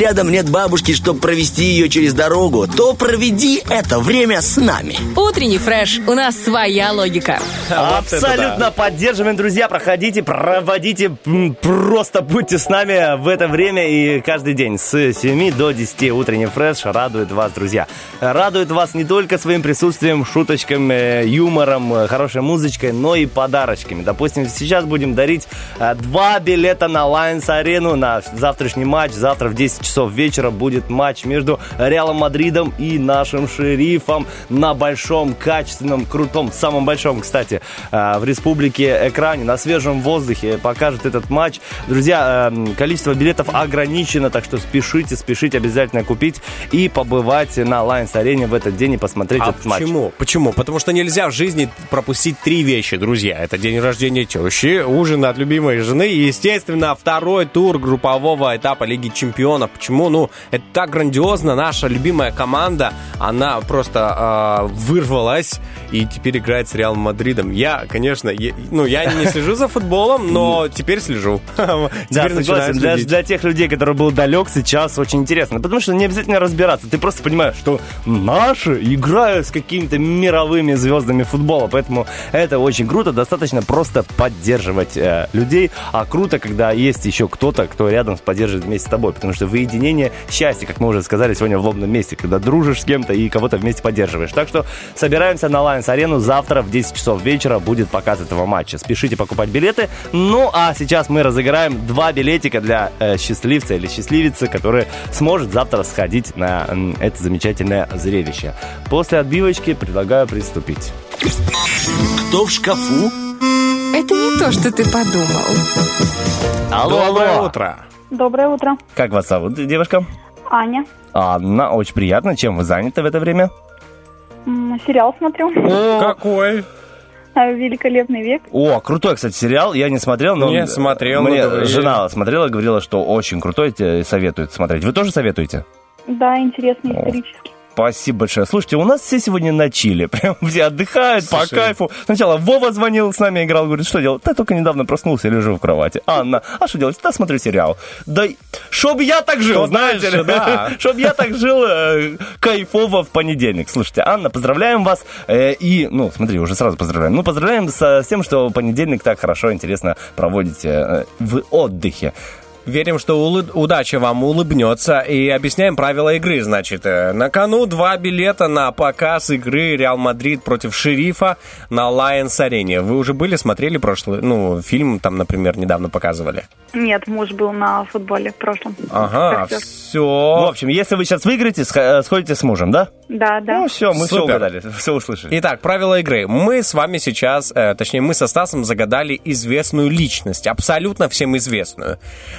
Рядом нет бабушки, чтобы провести ее через дорогу, то проведи это время с нами. Утренний фреш. У нас своя логика. Абсолютно поддерживаем, друзья. Проходите, проводите, просто будьте с нами в это время и каждый день с 7 до 10 утренний фреш радует вас, друзья. Радует вас не только своим присутствием, шуточками, юмором, э, хорошей музычкой, но и подарочками. Допустим, сейчас будем дарить э, два билета на Lions Арену на завтрашний матч. Завтра в 10 часов вечера будет матч между Реалом Мадридом и нашим шерифом на большом, качественном, крутом, самом большом, кстати, э, в республике экране, на свежем воздухе покажет этот матч. Друзья, э, количество билетов ограничено, так что спешите, спешите обязательно купить и побывать на Lions Арене в этот день и посмотреть А этот матч. почему? Почему? Потому что нельзя в жизни пропустить три вещи, друзья. Это день рождения тещи, ужин от любимой жены и, естественно, второй тур группового этапа Лиги Чемпионов. Почему? Ну, это так грандиозно. Наша любимая команда, она просто э, вырвалась и теперь играет с Реалом Мадридом. Я, конечно, я- ну, я не слежу за футболом, но теперь слежу. Да, согласен. Для, тех людей, которые был далек, сейчас очень интересно. Потому что не обязательно разбираться. Ты просто понимаешь, что наши играют с какими-то мировыми звездами футбола. Поэтому это очень круто. Достаточно просто поддерживать э, людей. А круто, когда есть еще кто-то, кто рядом поддерживает вместе с тобой. Потому что выединение счастье, как мы уже сказали сегодня в лобном месте, когда дружишь с кем-то и кого-то вместе поддерживаешь. Так что собираемся на Lions Арену. Завтра в 10 часов вечера будет показ этого матча. Спешите покупать билеты. Ну, а сейчас мы разыграем два билетика для э, счастливца или счастливицы, который сможет завтра сходить на м, это замечательное зрелище. После отбивочки предлагаю приступить. Кто в шкафу? Это не то, что ты подумал. Алло, Доброе алло. утро. Доброе утро. Как вас зовут, девушка? Аня. Анна, очень приятно. Чем вы заняты в это время? М, Сериал смотрю. Какой? А, Великолепный век. О, крутой, кстати, сериал. Я не смотрел, но... Не смотрел, Мне но говорили. жена смотрела, говорила, что очень крутой, тебе советует смотреть. Вы тоже советуете? Да, интересный исторический. Спасибо большое. Слушайте, у нас все сегодня на чили. Прям все отдыхают по Слушай. кайфу. Сначала Вова звонил, с нами играл, говорит, что делать? Да только недавно проснулся, лежу в кровати. Анна, а что делать? Да смотрю сериал. Да чтоб я так жил, Что знаете ли? да. Чтоб я так жил э, кайфово в понедельник. Слушайте, Анна, поздравляем вас. э, и, ну, смотри, уже сразу поздравляем. Ну, поздравляем с, с тем, что понедельник так хорошо, интересно проводите э, в отдыхе. Верим, что улы- удача вам улыбнется. И объясняем правила игры. Значит, э, на кону два билета на показ игры Реал Мадрид против Шерифа на Lions Арене. Вы уже были, смотрели прошлый, ну, фильм там, например, недавно показывали? Нет, муж был на футболе в прошлом. Ага, всё. В все. общем, если вы сейчас выиграете, э, сходите с мужем, да? Да, да. Ну, все, мы все Супер. угадали, все услышали. Итак, правила игры. Мы с вами сейчас, э, точнее, мы со Стасом загадали известную личность, абсолютно всем известную.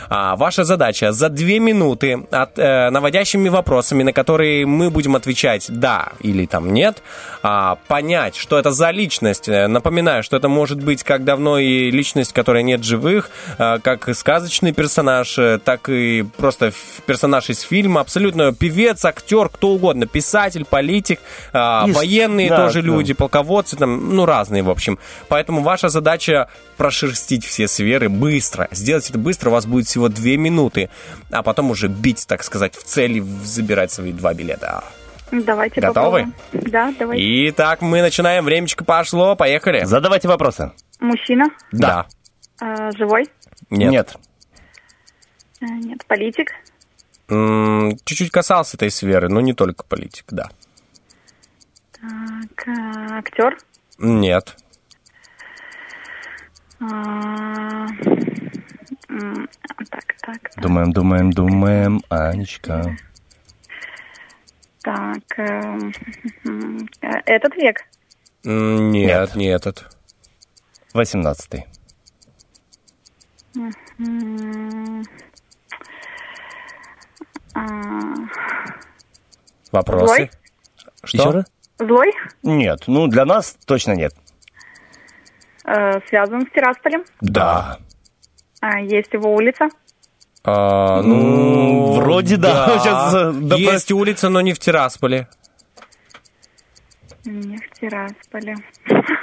А, ваша задача за две минуты от, э, наводящими вопросами, на которые мы будем отвечать «да» или там «нет», а, понять, что это за личность. Э, Напоминаю, что это может быть как давно и личность, которая нет живых, э, как сказочный персонаж, э, так и просто персонаж из фильма, абсолютно певец, актер, кто угодно, писатель, политик, а, с- военные да, тоже да. люди, полководцы, там, ну, разные, в общем. Поэтому ваша задача прошерстить все сферы быстро. Сделать это быстро, у вас будет всего две минуты, а потом уже бить, так сказать, в цель и забирать свои два билета. Давайте Готовы? попробуем. Да, давайте. Итак, мы начинаем. Времечко пошло. Поехали. Задавайте вопросы. Мужчина. Да. э, живой. Нет. Э, нет. Политик. Чуть-чуть касался этой сферы, но не только политик, да. Так, э, актер. Нет. А, Так, так, Думаем, думаем, думаем, Анечка. так. э, э, Этот век. Нет, не этот. Восемнадцатый. А, Вопросы? Злой? Что? Злой. Нет, ну для нас точно нет. Э, Связан с Тирасполем. Да. А, Есть его улица. А, ну, вроде да. Сейчас, э, да, Есть улица, но не в Тирасполе. Не в Тирасполе.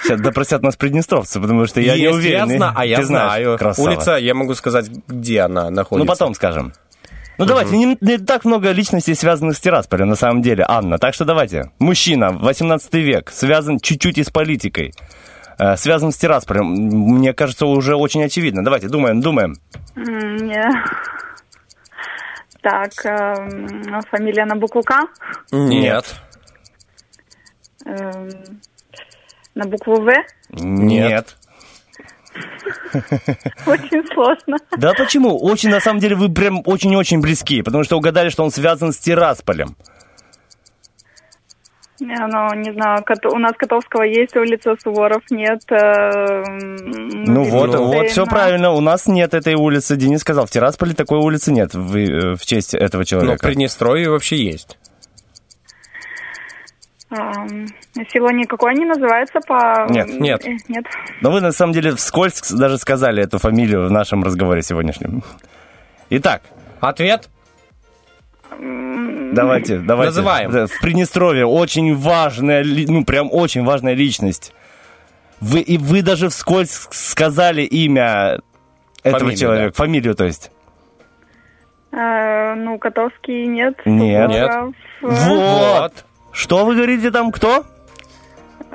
Сейчас допросят нас приднестровцы, потому что я не Есть, уверен. Я зна- а я Ты знаешь, знаю. красава. Улица, я могу сказать, где она находится. Ну, потом скажем. Ну давайте, не, не так много личностей, связанных с Тирасполем, на самом деле, Анна. Так что давайте. Мужчина, 18 век, связан чуть-чуть и с политикой. Э, связан с Тирасполем. Мне кажется, уже очень очевидно. Давайте, думаем, думаем. М, Не. Так, эм, фамилия на букву К. Нет. Эм, На букву В. Нет. Очень сложно. Да почему? Очень, на самом деле, вы прям очень-очень близки, потому что угадали, что он связан с Тирасполем. Не, Ну, не знаю, Кот- у нас Котовского есть улица, Суворов нет. эм, Ну вот, Музей вот, все правильно. У нас нет этой улицы. Денис сказал, в Тирасполе такой улицы нет в, э, в честь этого Но человека. в Приднестровье вообще есть. Село никакое не называется по... Нет, нет. Э, Нет. Но вы на самом деле вскользь даже сказали эту фамилию в нашем разговоре сегодняшнем. Итак, Ответ? Давайте, давайте. Называем. Да, В Приднестровье очень важная, ну прям очень важная личность. Вы, и вы даже вскользь сказали имя этого Фамилию, человека, фамилию, то есть. Э, Ну, Котовский нет. Нет. Суворов, э, Вот. Что вы говорите там, кто?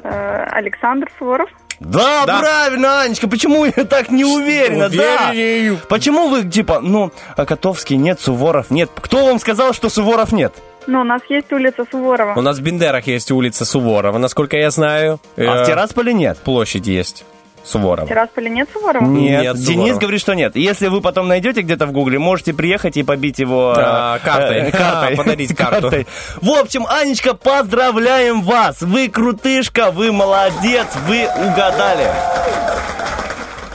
э, Александр Суворов. Да, Да. правильно, Анечка, почему я так не уверена, да? Уверен. Почему вы, типа, ну, а Котовский нет, Суворов нет? Кто вам сказал, что Суворов нет? Ну, у нас есть улица Суворова. У нас в Бендерах есть улица Суворова, насколько я знаю. А Э, в Тирасполе нет? Площадь есть. Суворова. В Тирасполе нет Суворова? Нет, Нет, Денис Суворова. говорит, что нет. Если вы потом найдете где-то в гугле, можете приехать и побить его Да, э, картой. э, картой. Подарить карту. Картой. В общем, Анечка, поздравляем вас! Вы крутышка, вы молодец, вы угадали.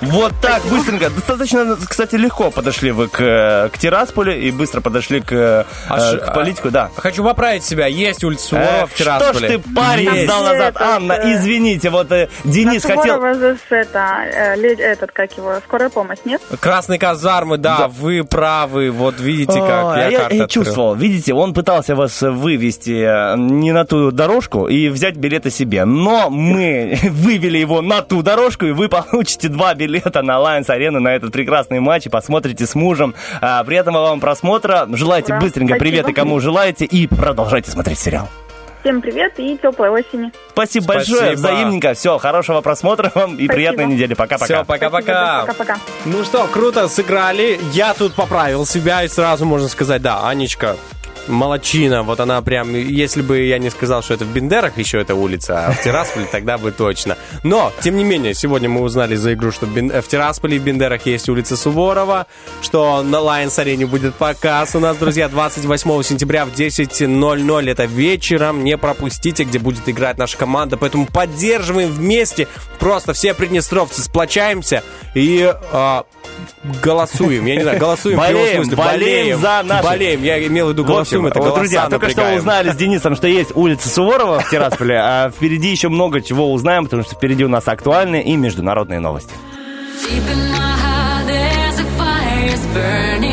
Вот так, быстренько. Достаточно, кстати, легко подошли вы к, э, к Тирасполю и быстро подошли к, э, Аж- к политику, да. Хочу поправить себя. Есть улица Суворова Эх, в Тирасполе. Что ж ты, парень, Есть. сдал назад? Это, Анна, э, извините, вот э, Денис На хотел... Суворова же это, э, этот, как его, скорая помощь, нет? Красные казармы, да, Да. вы правы. Вот видите, как Ой, я, а я, карту я чувствовал, видите, он пытался вас вывести э, не на ту дорожку и взять билеты себе. Но мы вывели его на ту дорожку, и вы получите два билета на Alliance Arena на этот прекрасный матч и посмотрите с мужем. А, приятного вам просмотра. Желайте Ура, быстренько спасибо. приветы, кому желаете, и продолжайте смотреть сериал. Всем привет и теплой осени. Спасибо, Спасибо. большое, взаимненько. Все, хорошего просмотра вам и Спасибо. приятной недели. Пока-пока. Все, пока-пока. Пока-пока. Ну что, круто сыграли. Я тут поправил себя и сразу можно сказать, да, Анечка, молочина. Вот она прям, если бы я не сказал, что это в Бендерах еще эта улица, а в Тирасполе, тогда бы точно. Но, тем не менее, сегодня мы узнали за игру, что в, Бен- э, в Тирасполе и в Бендерах есть улица Суворова, что на Lions арене будет показ у нас, друзья, 28 сентября в 10.00. Это вечером. Не пропустите, где будет играть наша команда. Поэтому поддерживаем вместе. Просто все приднестровцы сплочаемся и а, голосуем. Я не знаю, голосуем в прямом Болеем, смысле. болеем за наших. Болеем. Я имел в виду В голосуем. Это вот, голоса друзья, только что напрягаем. узнали с Денисом, что есть улица Суворова в Тирасполе, а впереди еще много чего узнаем, потому что впереди у нас актуальные и международные новости. Deep in my heart, there's a fire it's burning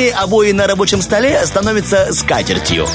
С нами обои на рабочем столе становятся скатертью.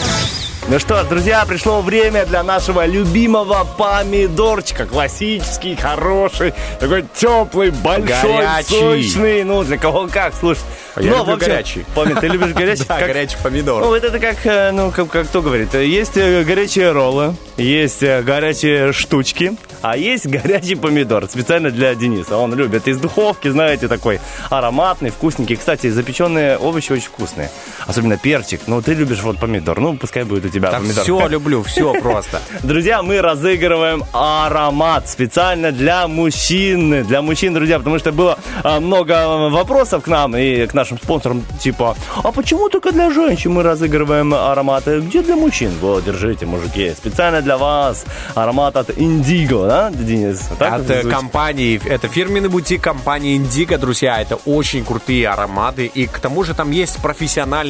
Ну что ж, друзья, пришло время для нашего любимого помидорчика. Классический, хороший, такой теплый, большой, Горячий. сочный. Ну, для кого как, слушай. Я Ну, люблю общем, горячий. Помню, ты любишь горячий? Да, Как- горячий помидор. Ну, вот это как, э, ну, как, как кто говорит, есть э, горячие роллы, есть э, горячие штучки, а есть горячий помидор, специально для Дениса. Он любит из духовки, знаете, такой ароматный, вкусненький. Кстати, запеченные овощи очень вкусные, особенно перчик. Ну, ты любишь вот помидор, ну, пускай будет у тебя Да помидор. все люблю, все просто. Друзья, мы разыгрываем аромат специально для мужчин. Для мужчин, друзья, потому что было а, много вопросов к нам и к нашим спонсорам, типа, а почему только для женщин мы разыгрываем ароматы? Где для мужчин? Вот, держите, мужики. Специально для вас аромат от Индиго, да, Денис? Так От это компании, это фирменный бутик компании Индиго, друзья, это очень крутые ароматы, и к тому же там есть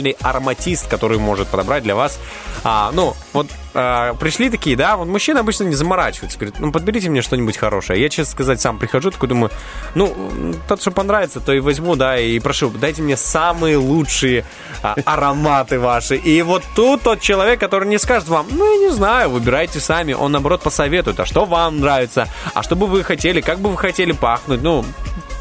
профессиональный ароматист, который может подобрать для вас, а, ну, вот а, пришли такие, да, вот мужчины обычно не заморачиваются, говорят, ну, подберите мне что-нибудь хорошее. Я, честно сказать, сам прихожу, такой думаю, ну, тот, что понравится, то и возьму, да, и прошу, дайте мне самые лучшие а, ароматы ваши. И вот тут тот человек, который не скажет вам, ну, я не знаю, выбирайте сами, он, наоборот, посоветует, а что вам нравится, а что бы вы хотели, как бы вы хотели пахнуть, ну,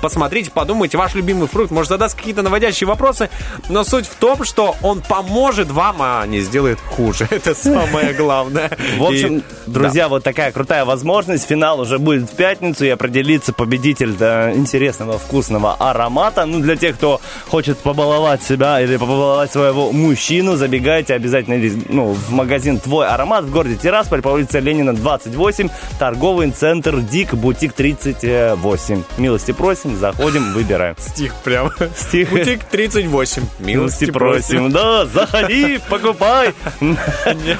посмотрите, подумайте, ваш любимый фрукт, может задаст какие-то наводящие вопросы, но суть в том, что он поможет вам, а не сделает хуже. Это самое главное. В общем, И- друзья, вот такая крутая возможность. Финал уже будет в пятницу и определится победитель да, интересного, вкусного аромата. Ну, для тех, кто хочет побаловать себя или побаловать своего мужчину, забегайте обязательно ну, в магазин «Твой аромат» в городе Тирасполь по улице Ленина, 28, торговый центр «Дик», бутик 38. Милости просим, заходим, выбираем. Стих прям. Стих. Бутик 38. Милости просим. Да, заходи, покупай,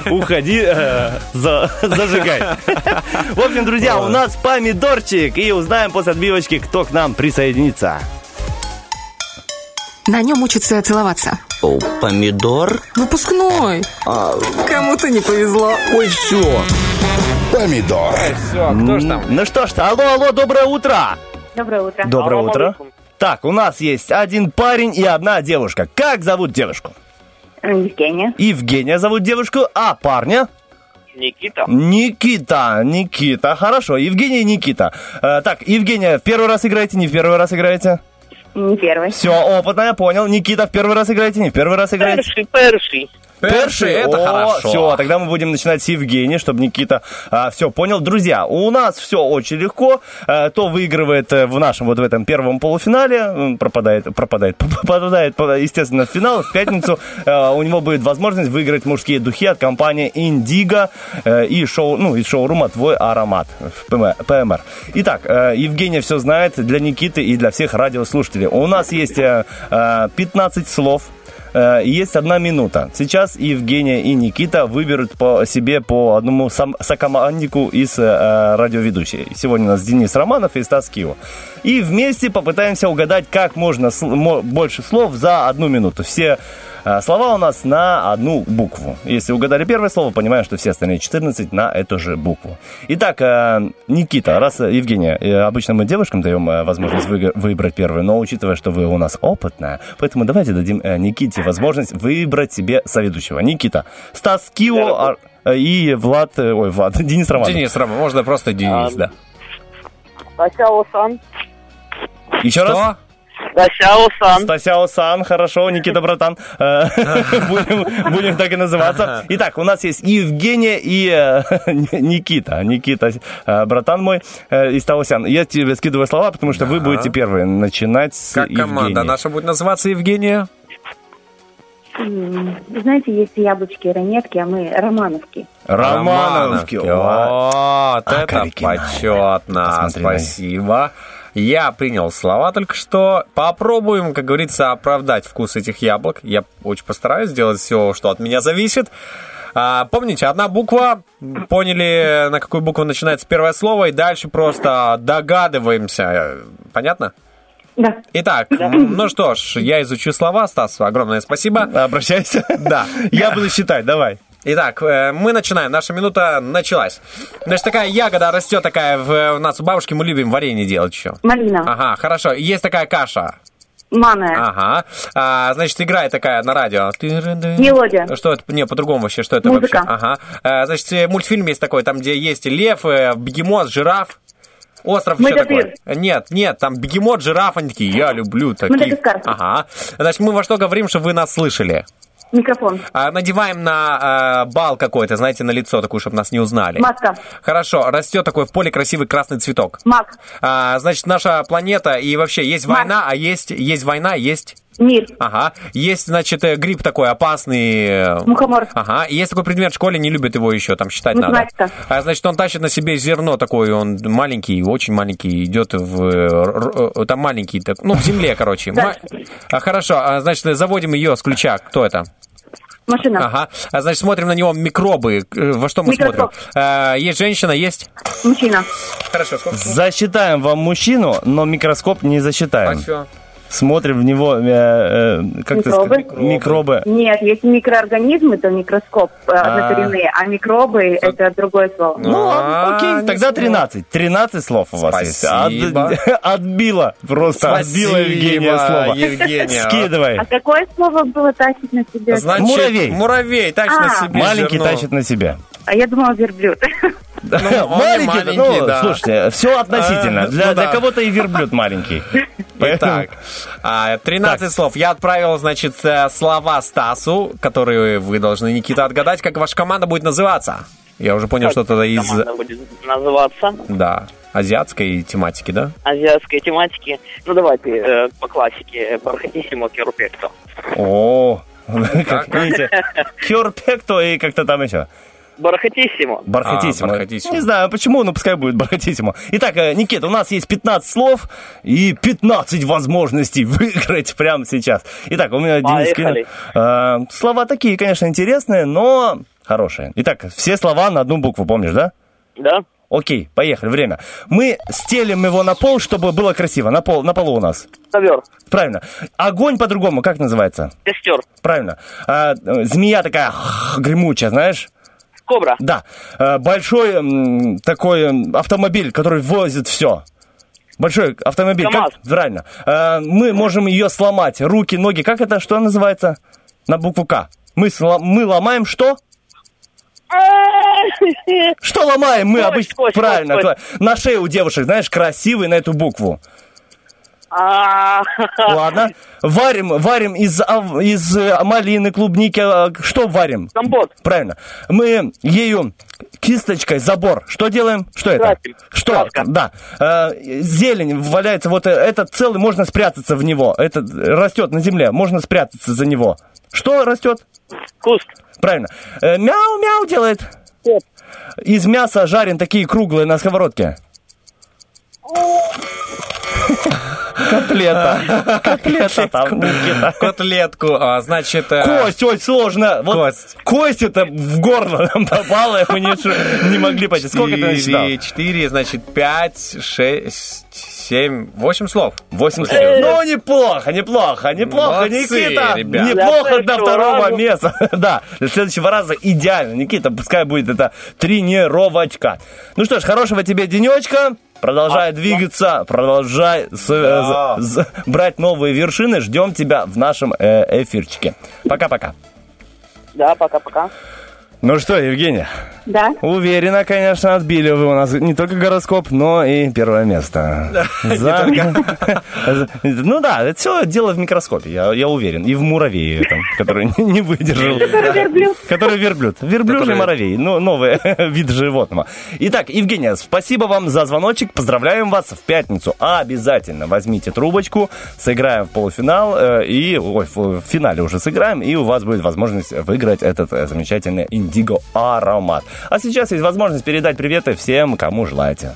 уходи, э, за- зажигай. В общем, друзья, у нас помидорчик, и узнаем после отбивочки, кто к нам присоединится. На нем учатся целоваться. О, помидор? Выпускной. Кому-то не повезло. Ой, все. Помидор. Все, кто ж там? Ну что ж, алло, алло, доброе утро. Доброе утро. Доброе утро. Так, у нас есть один парень и одна девушка. Как зовут девушку? Евгения. Евгения зовут девушку, а парня? Никита. Никита, Никита, хорошо, Евгения и Никита. Э, так, Евгения, в первый раз играете, не в первый раз играете? Не первый. Все, опытно, я понял. Никита, в первый раз играете, не в первый раз играете? Перший, перший. Перший, это хорошо. Все, тогда мы будем начинать с Евгения, чтобы Никита все понял. Друзья, у нас все очень легко. Э, то выигрывает э, в нашем вот в этом первом полуфинале, пропадает, пропадает, попадает, по- естественно, в финал, в пятницу. Э, У него будет возможность выиграть мужские духи от компании Индиго и шоу, ну, из шоурума «Твой аромат» в ПМ- ПМР. Итак, Евгения все знает для Никиты и для всех радиослушателей. У нас есть э, э, 15 слов, Есть одна минута. Сейчас Евгения и Никита выберут по себе по одному сокоманднику из э, радиоведущей. Сегодня у нас Денис Романов и Стас Кио. И вместе попытаемся угадать как можно сл- мо- больше слов за одну минуту. Все э, слова у нас на одну букву. Если угадали первое слово, понимаем, что все остальные 14 на эту же букву. Итак, э, Никита, раз э, Евгения, э, обычно мы девушкам даем э, возможность выбрать первую, но учитывая, что вы у нас опытная, поэтому давайте дадим э, Никите возможность выбрать себе соведущего. Никита, Стас Кио а- и Влад, э, ой, Влад, Денис Романов. Денис, Рома, можно просто Денис, да. Стасяо-сан. Еще раз. Что? Стасяо-сан. Стасяо-сан, хорошо, Никита, братан. Э, Будем будем так и называться. Итак, у нас есть Евгения и э, Никита. Никита, э, братан мой, э, из Таосян. Я тебе скидываю слова, потому что вы будете первые начинать с Как команда наша будет называться Евгения? Знаете, есть яблочки, ранетки, а мы романовки. Романовки. О, Вот, это почетно. Спасибо. Я принял слова только что. Попробуем, как говорится, оправдать вкус этих яблок. Я очень постараюсь сделать все, что от меня зависит. А, помните, одна буква, поняли, на какую букву начинается первое слово, и дальше просто догадываемся. Понятно? Да. Итак, м, ну что ж, я изучу слова, Стас, огромное спасибо. Обращайся. Да. Я буду считать, давай. Итак, э, мы начинаем. Наша минута началась. Значит, такая ягода растет такая в, у нас у бабушки, мы любим варенье делать еще. Малина. Ага, хорошо. Есть такая каша. Маная. Ага. А, значит, играет такая на радио. Мелодия. Что это? Не, по-другому вообще. Что это Музыка. вообще? Ага. А, значит, э, мультфильм есть такой, там, где есть лев, э, бегемот, жираф. Остров еще такой. Нет, нет, там бегемот, жираф, они такие, я люблю таких. Мадагаскар. Ага. Значит, мы во что говорим, чтобы вы нас слышали? Микрофон. А, надеваем на а, бал какой-то, знаете, на лицо такую, чтобы нас не узнали. Маска. Хорошо, растет такой в поле красивый красный цветок. Мак. А, значит, наша планета и вообще есть Марс. война, а есть, есть война, есть... Мир. Ага. Есть, значит, э, гриб такой опасный. э, Мухомор. Ага. Есть такой предмет в школе, не любят его еще, там считать Математика. надо. А, значит, он тащит на себе зерно такое, он маленький, очень маленький, идет в... э, Там маленький, так, ну, в земле, короче. Ма- А, хорошо, а, значит, заводим ее с ключа. Кто это? Машина. Ага. А, значит, смотрим на него микробы. Во что мы Микроскоп. смотрим? А, есть женщина, есть... Мужчина. Хорошо, сколько? Засчитаем вам мужчину, но микроскоп не засчитаем. А чё? Смотрим в него, э, э, как ты Микробы. сказал, микробы. Нет, если микроорганизмы, то микроскоп э, однокоренные, а микробы это другое слово. Ну, ладно, окей, тогда 13. 13 слов у вас есть. Спасибо. От- отбила, просто отбила Евгения слово. Евгения. Скидывай. А какое слово было тащить на себе? Значит, Муравей. Муравей, тащит на А. себе Маленький зерно. тащит на себя. А я думала верблюд. не маленький, маленький, ну, да. слушайте, все относительно. А, Для, ну для да. кого-то и верблюд маленький. Итак, а, 13 слов. Я отправил, значит, э, слова Стасу, которые вы должны, Никита, отгадать, как ваша команда будет называться. Я уже понял, что это из, Команда будет называться да, азиатской тематики, да? азиатской тематики. Ну, давайте э, по классике. Бархатиссимо Керупекто. О, как видите, Херпекто и как-то там еще. Бархатиссимо. Бархатиссимо. А, бархатиссимо. Не знаю почему, но пускай будет бархатиссимо. Итак, э, Никита, у нас есть 15 слов и 15 возможностей выиграть прямо сейчас. Итак, у меня Денис Поехали. Э, слова такие, конечно, интересные, но хорошие. Итак, все слова на одну букву, помнишь, да? Да? Окей, поехали, время. Мы стелим его на пол, чтобы было красиво. На, пол, на полу у нас. Ковер. Правильно. Огонь по-другому, как называется? Костер. Правильно. А, э, змея такая гремучая, знаешь? Кобра. Да. Э, Большой такой автомобиль, который возит все. Большой автомобиль. КамАЗ. Как? Правильно. Э, Мы можем ее сломать. Руки, ноги. Как это? Что называется? На букву К. Мы, сло- мы ломаем что? Что ломаем мы обычно? Правильно. кла- На шее у девушек, знаешь, красивый на эту букву. А, Ладно. Варим, варим из, из э, малины, клубники. э, Что варим? Компот. Правильно. Мы ею кисточкой забор. Что делаем? Что это? Красим. Что? Краска. Да. Э, зелень валяется. Вот этот целый, можно спрятаться в него. Это растет на земле. Можно спрятаться за него. Что растет? Куст. Правильно. Мяу-мяу делает. Кот. Из мяса жарен такие круглые на сковородке. Котлета. Котлета там. Котлетку, а, значит... э, Кость, ой, сложно. Кость. кость это в горло нам попала, и мы не, могли понять. Сколько ты насчитал? Четыре, значит, пять, шесть, семь, восемь слов. Восемь слов. Ну, неплохо, неплохо, неплохо, Никита. Неплохо до второго места. Да, для следующего раза идеально. Никита, пускай будет это тренировочка. Ну что ж, хорошего тебе денечка. Продолжай двигаться, продолжай с- Да. з- з- брать новые вершины. Ждем тебя в нашем э, эфирчике. Пока-пока. Да, пока-пока. Ну что, Евгения, Да? уверенно, конечно, отбили вы у нас не только гороскоп, но и первое место. За- Ну да, это все дело в микроскопе, я, я уверен. И в муравее этом, который не- выдержал. Который верблюд. Который верблюд. Верблюжий муравей. Ну, новый вид животного. Итак, Евгения, спасибо вам за звоночек. Поздравляем вас в пятницу. Обязательно возьмите трубочку, сыграем в полуфинал э, и ой, в финале уже сыграем, и у вас будет возможность выиграть этот э, замечательный индиго аромат. А сейчас есть возможность передать приветы всем, кому желаете.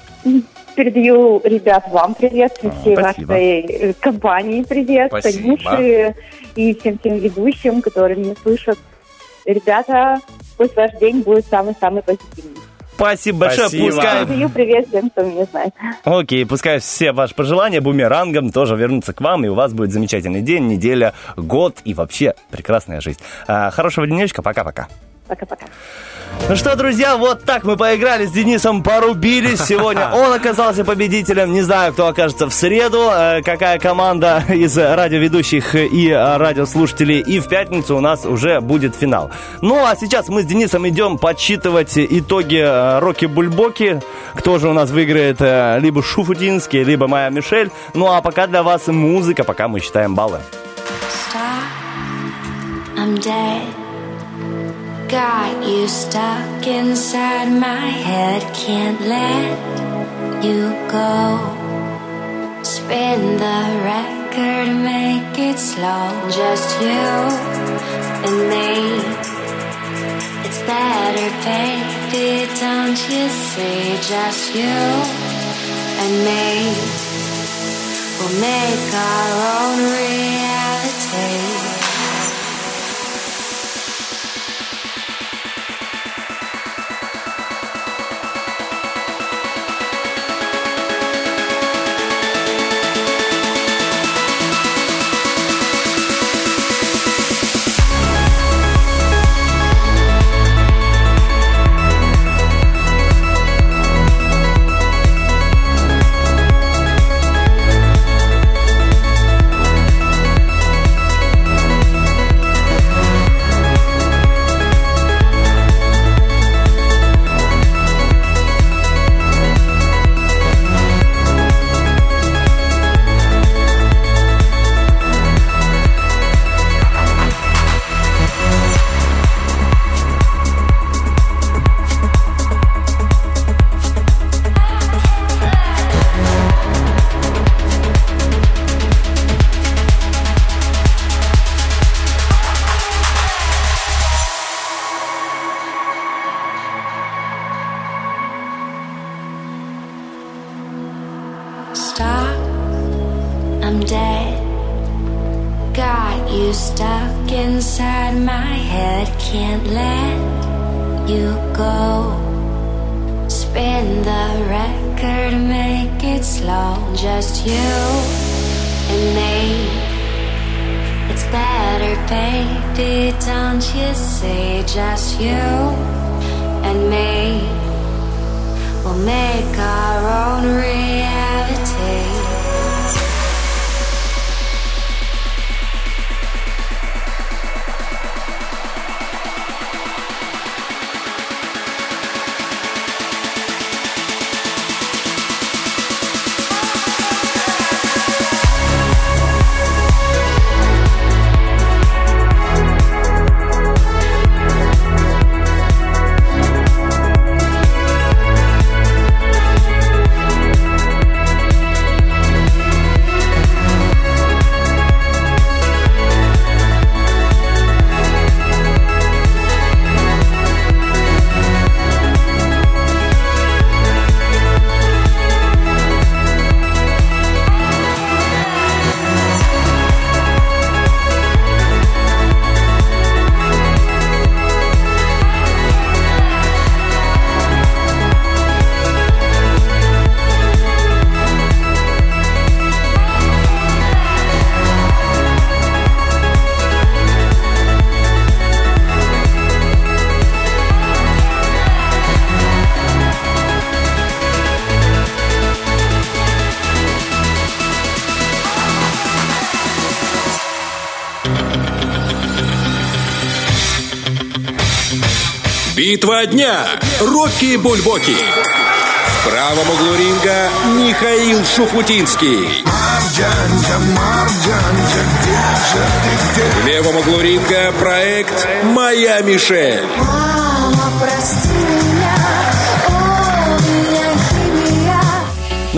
Передаю, ребят, вам привет, и всей спасибо. вашей э, компании привет. Танюше и всем тем ведущим, которые меня слышат. Ребята, пусть ваш день будет самый-самый позитивный. Спасибо большое. Спасибо. Пускай Передаю привет всем, кто меня знает. Окей, пускай все ваши пожелания бумерангом тоже вернутся к вам, и у вас будет замечательный день, неделя, год и вообще прекрасная жизнь. А, хорошего денечка, пока-пока. Пока-пока. Ну что, друзья, вот так мы поиграли с Денисом, порубились сегодня. Он оказался победителем. Не знаю, кто окажется в среду, э, какая команда из радиоведущих и радиослушателей. И в пятницу у нас уже будет финал. Ну, а сейчас мы с Денисом идем подсчитывать итоги э, Роки Бульбоки. Кто же у нас выиграет? э, Либо Шуфутинский, либо Майя Мишель. Ну, а пока для вас музыка, пока мы считаем баллы. I'm dead. Got you stuck inside my head, can't let you go. Spin the record, make it slow. Just you and me. It's better, baby, don't you see? Just you and me. We'll make our own reality. Битва дня. Рокки Бульбоки. В правом углу ринга Михаил Шуфутинский. В левом углу ринга проект «Моя Мишель».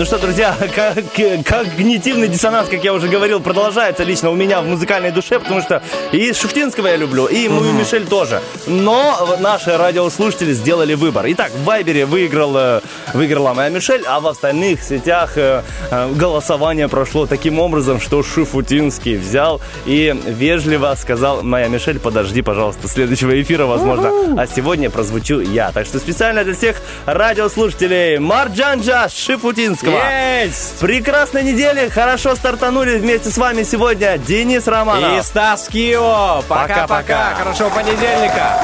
Ну что, друзья, как- когнитивный диссонанс, как я уже говорил, продолжается лично у меня в музыкальной душе, потому что и Шуфтинского я люблю, и мою Мишель тоже. Но наши радиослушатели сделали выбор. Итак, в Вайбере выиграл, э, выиграла моя Мишель, а в остальных сетях э, э, голосование прошло таким образом, что Шуфутинский взял и вежливо сказал, моя Мишель, подожди, пожалуйста, следующего эфира, возможно, а сегодня прозвучу я. Так что специально для всех радиослушателей Марджанджа Шифутинского. Есть! Прекрасной недели, хорошо стартанули вместе с вами сегодня Денис Романов. И Стас Кио. Пока-пока. Пока-пока. Хорошего понедельника.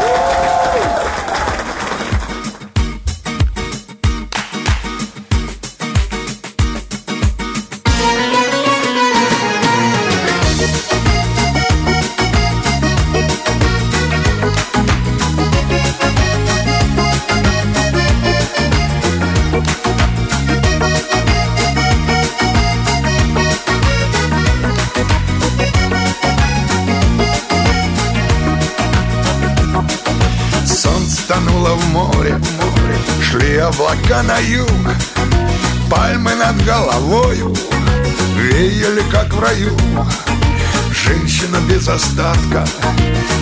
Облака на юг, пальмы над головою веяли, как в раю. Женщина без остатка,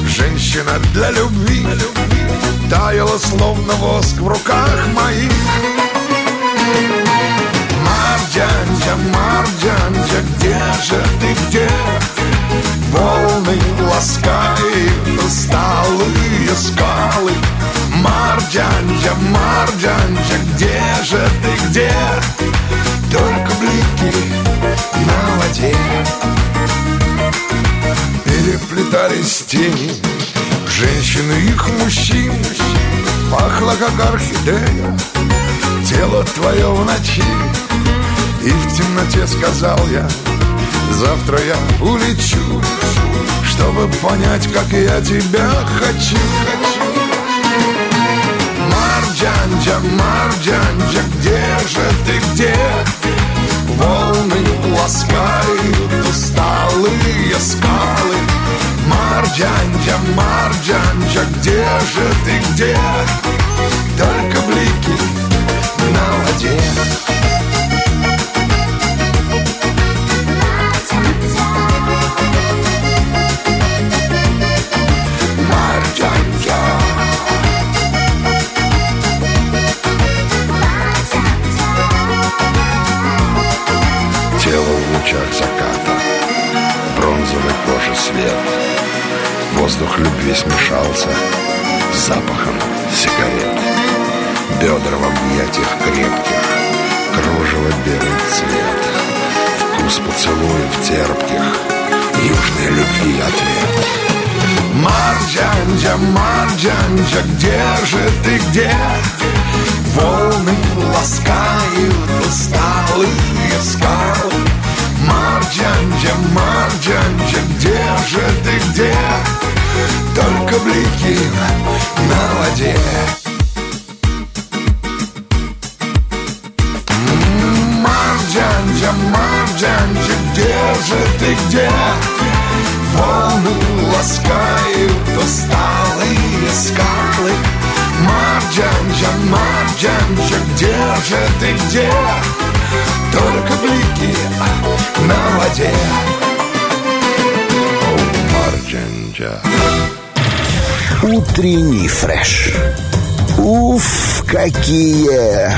женщина для любви, таяла словно воск в руках моих. Марджанджа, Марджанджа, где же ты, где? Волны ласкают усталые скалы Марджанджа, Марджанджа, где же ты, где? Только блики на воде. Переплетались тени Женщины их мужчин Пахло, как орхидея. Тело твое в ночи. И в темноте сказал я Завтра я улечу Чтобы понять, как я тебя хочу Марджанджа, Марджанджа, где же ты, где? Волны ласкают усталые скалы Марджанджа, Марджанджа, где же ты, где? Только блики на воде свет Воздух любви смешался С запахом сигарет. Бедра в объятиях крепких Кружево белый цвет. Вкус поцелуев терпких Южной любви ответ. Марджанджа, Марджанджа, где же ты, где? Волны ласкают усталые скалы Марджанджа, Марджанджа, где же ты, где? Только блики на воде Марджанджа, Марджанджа, где же ты, где? Волны ласкают усталые скалы Марджанджа, Марджанджа, где же ты, где? Воде Утренний фреш. Уф, какие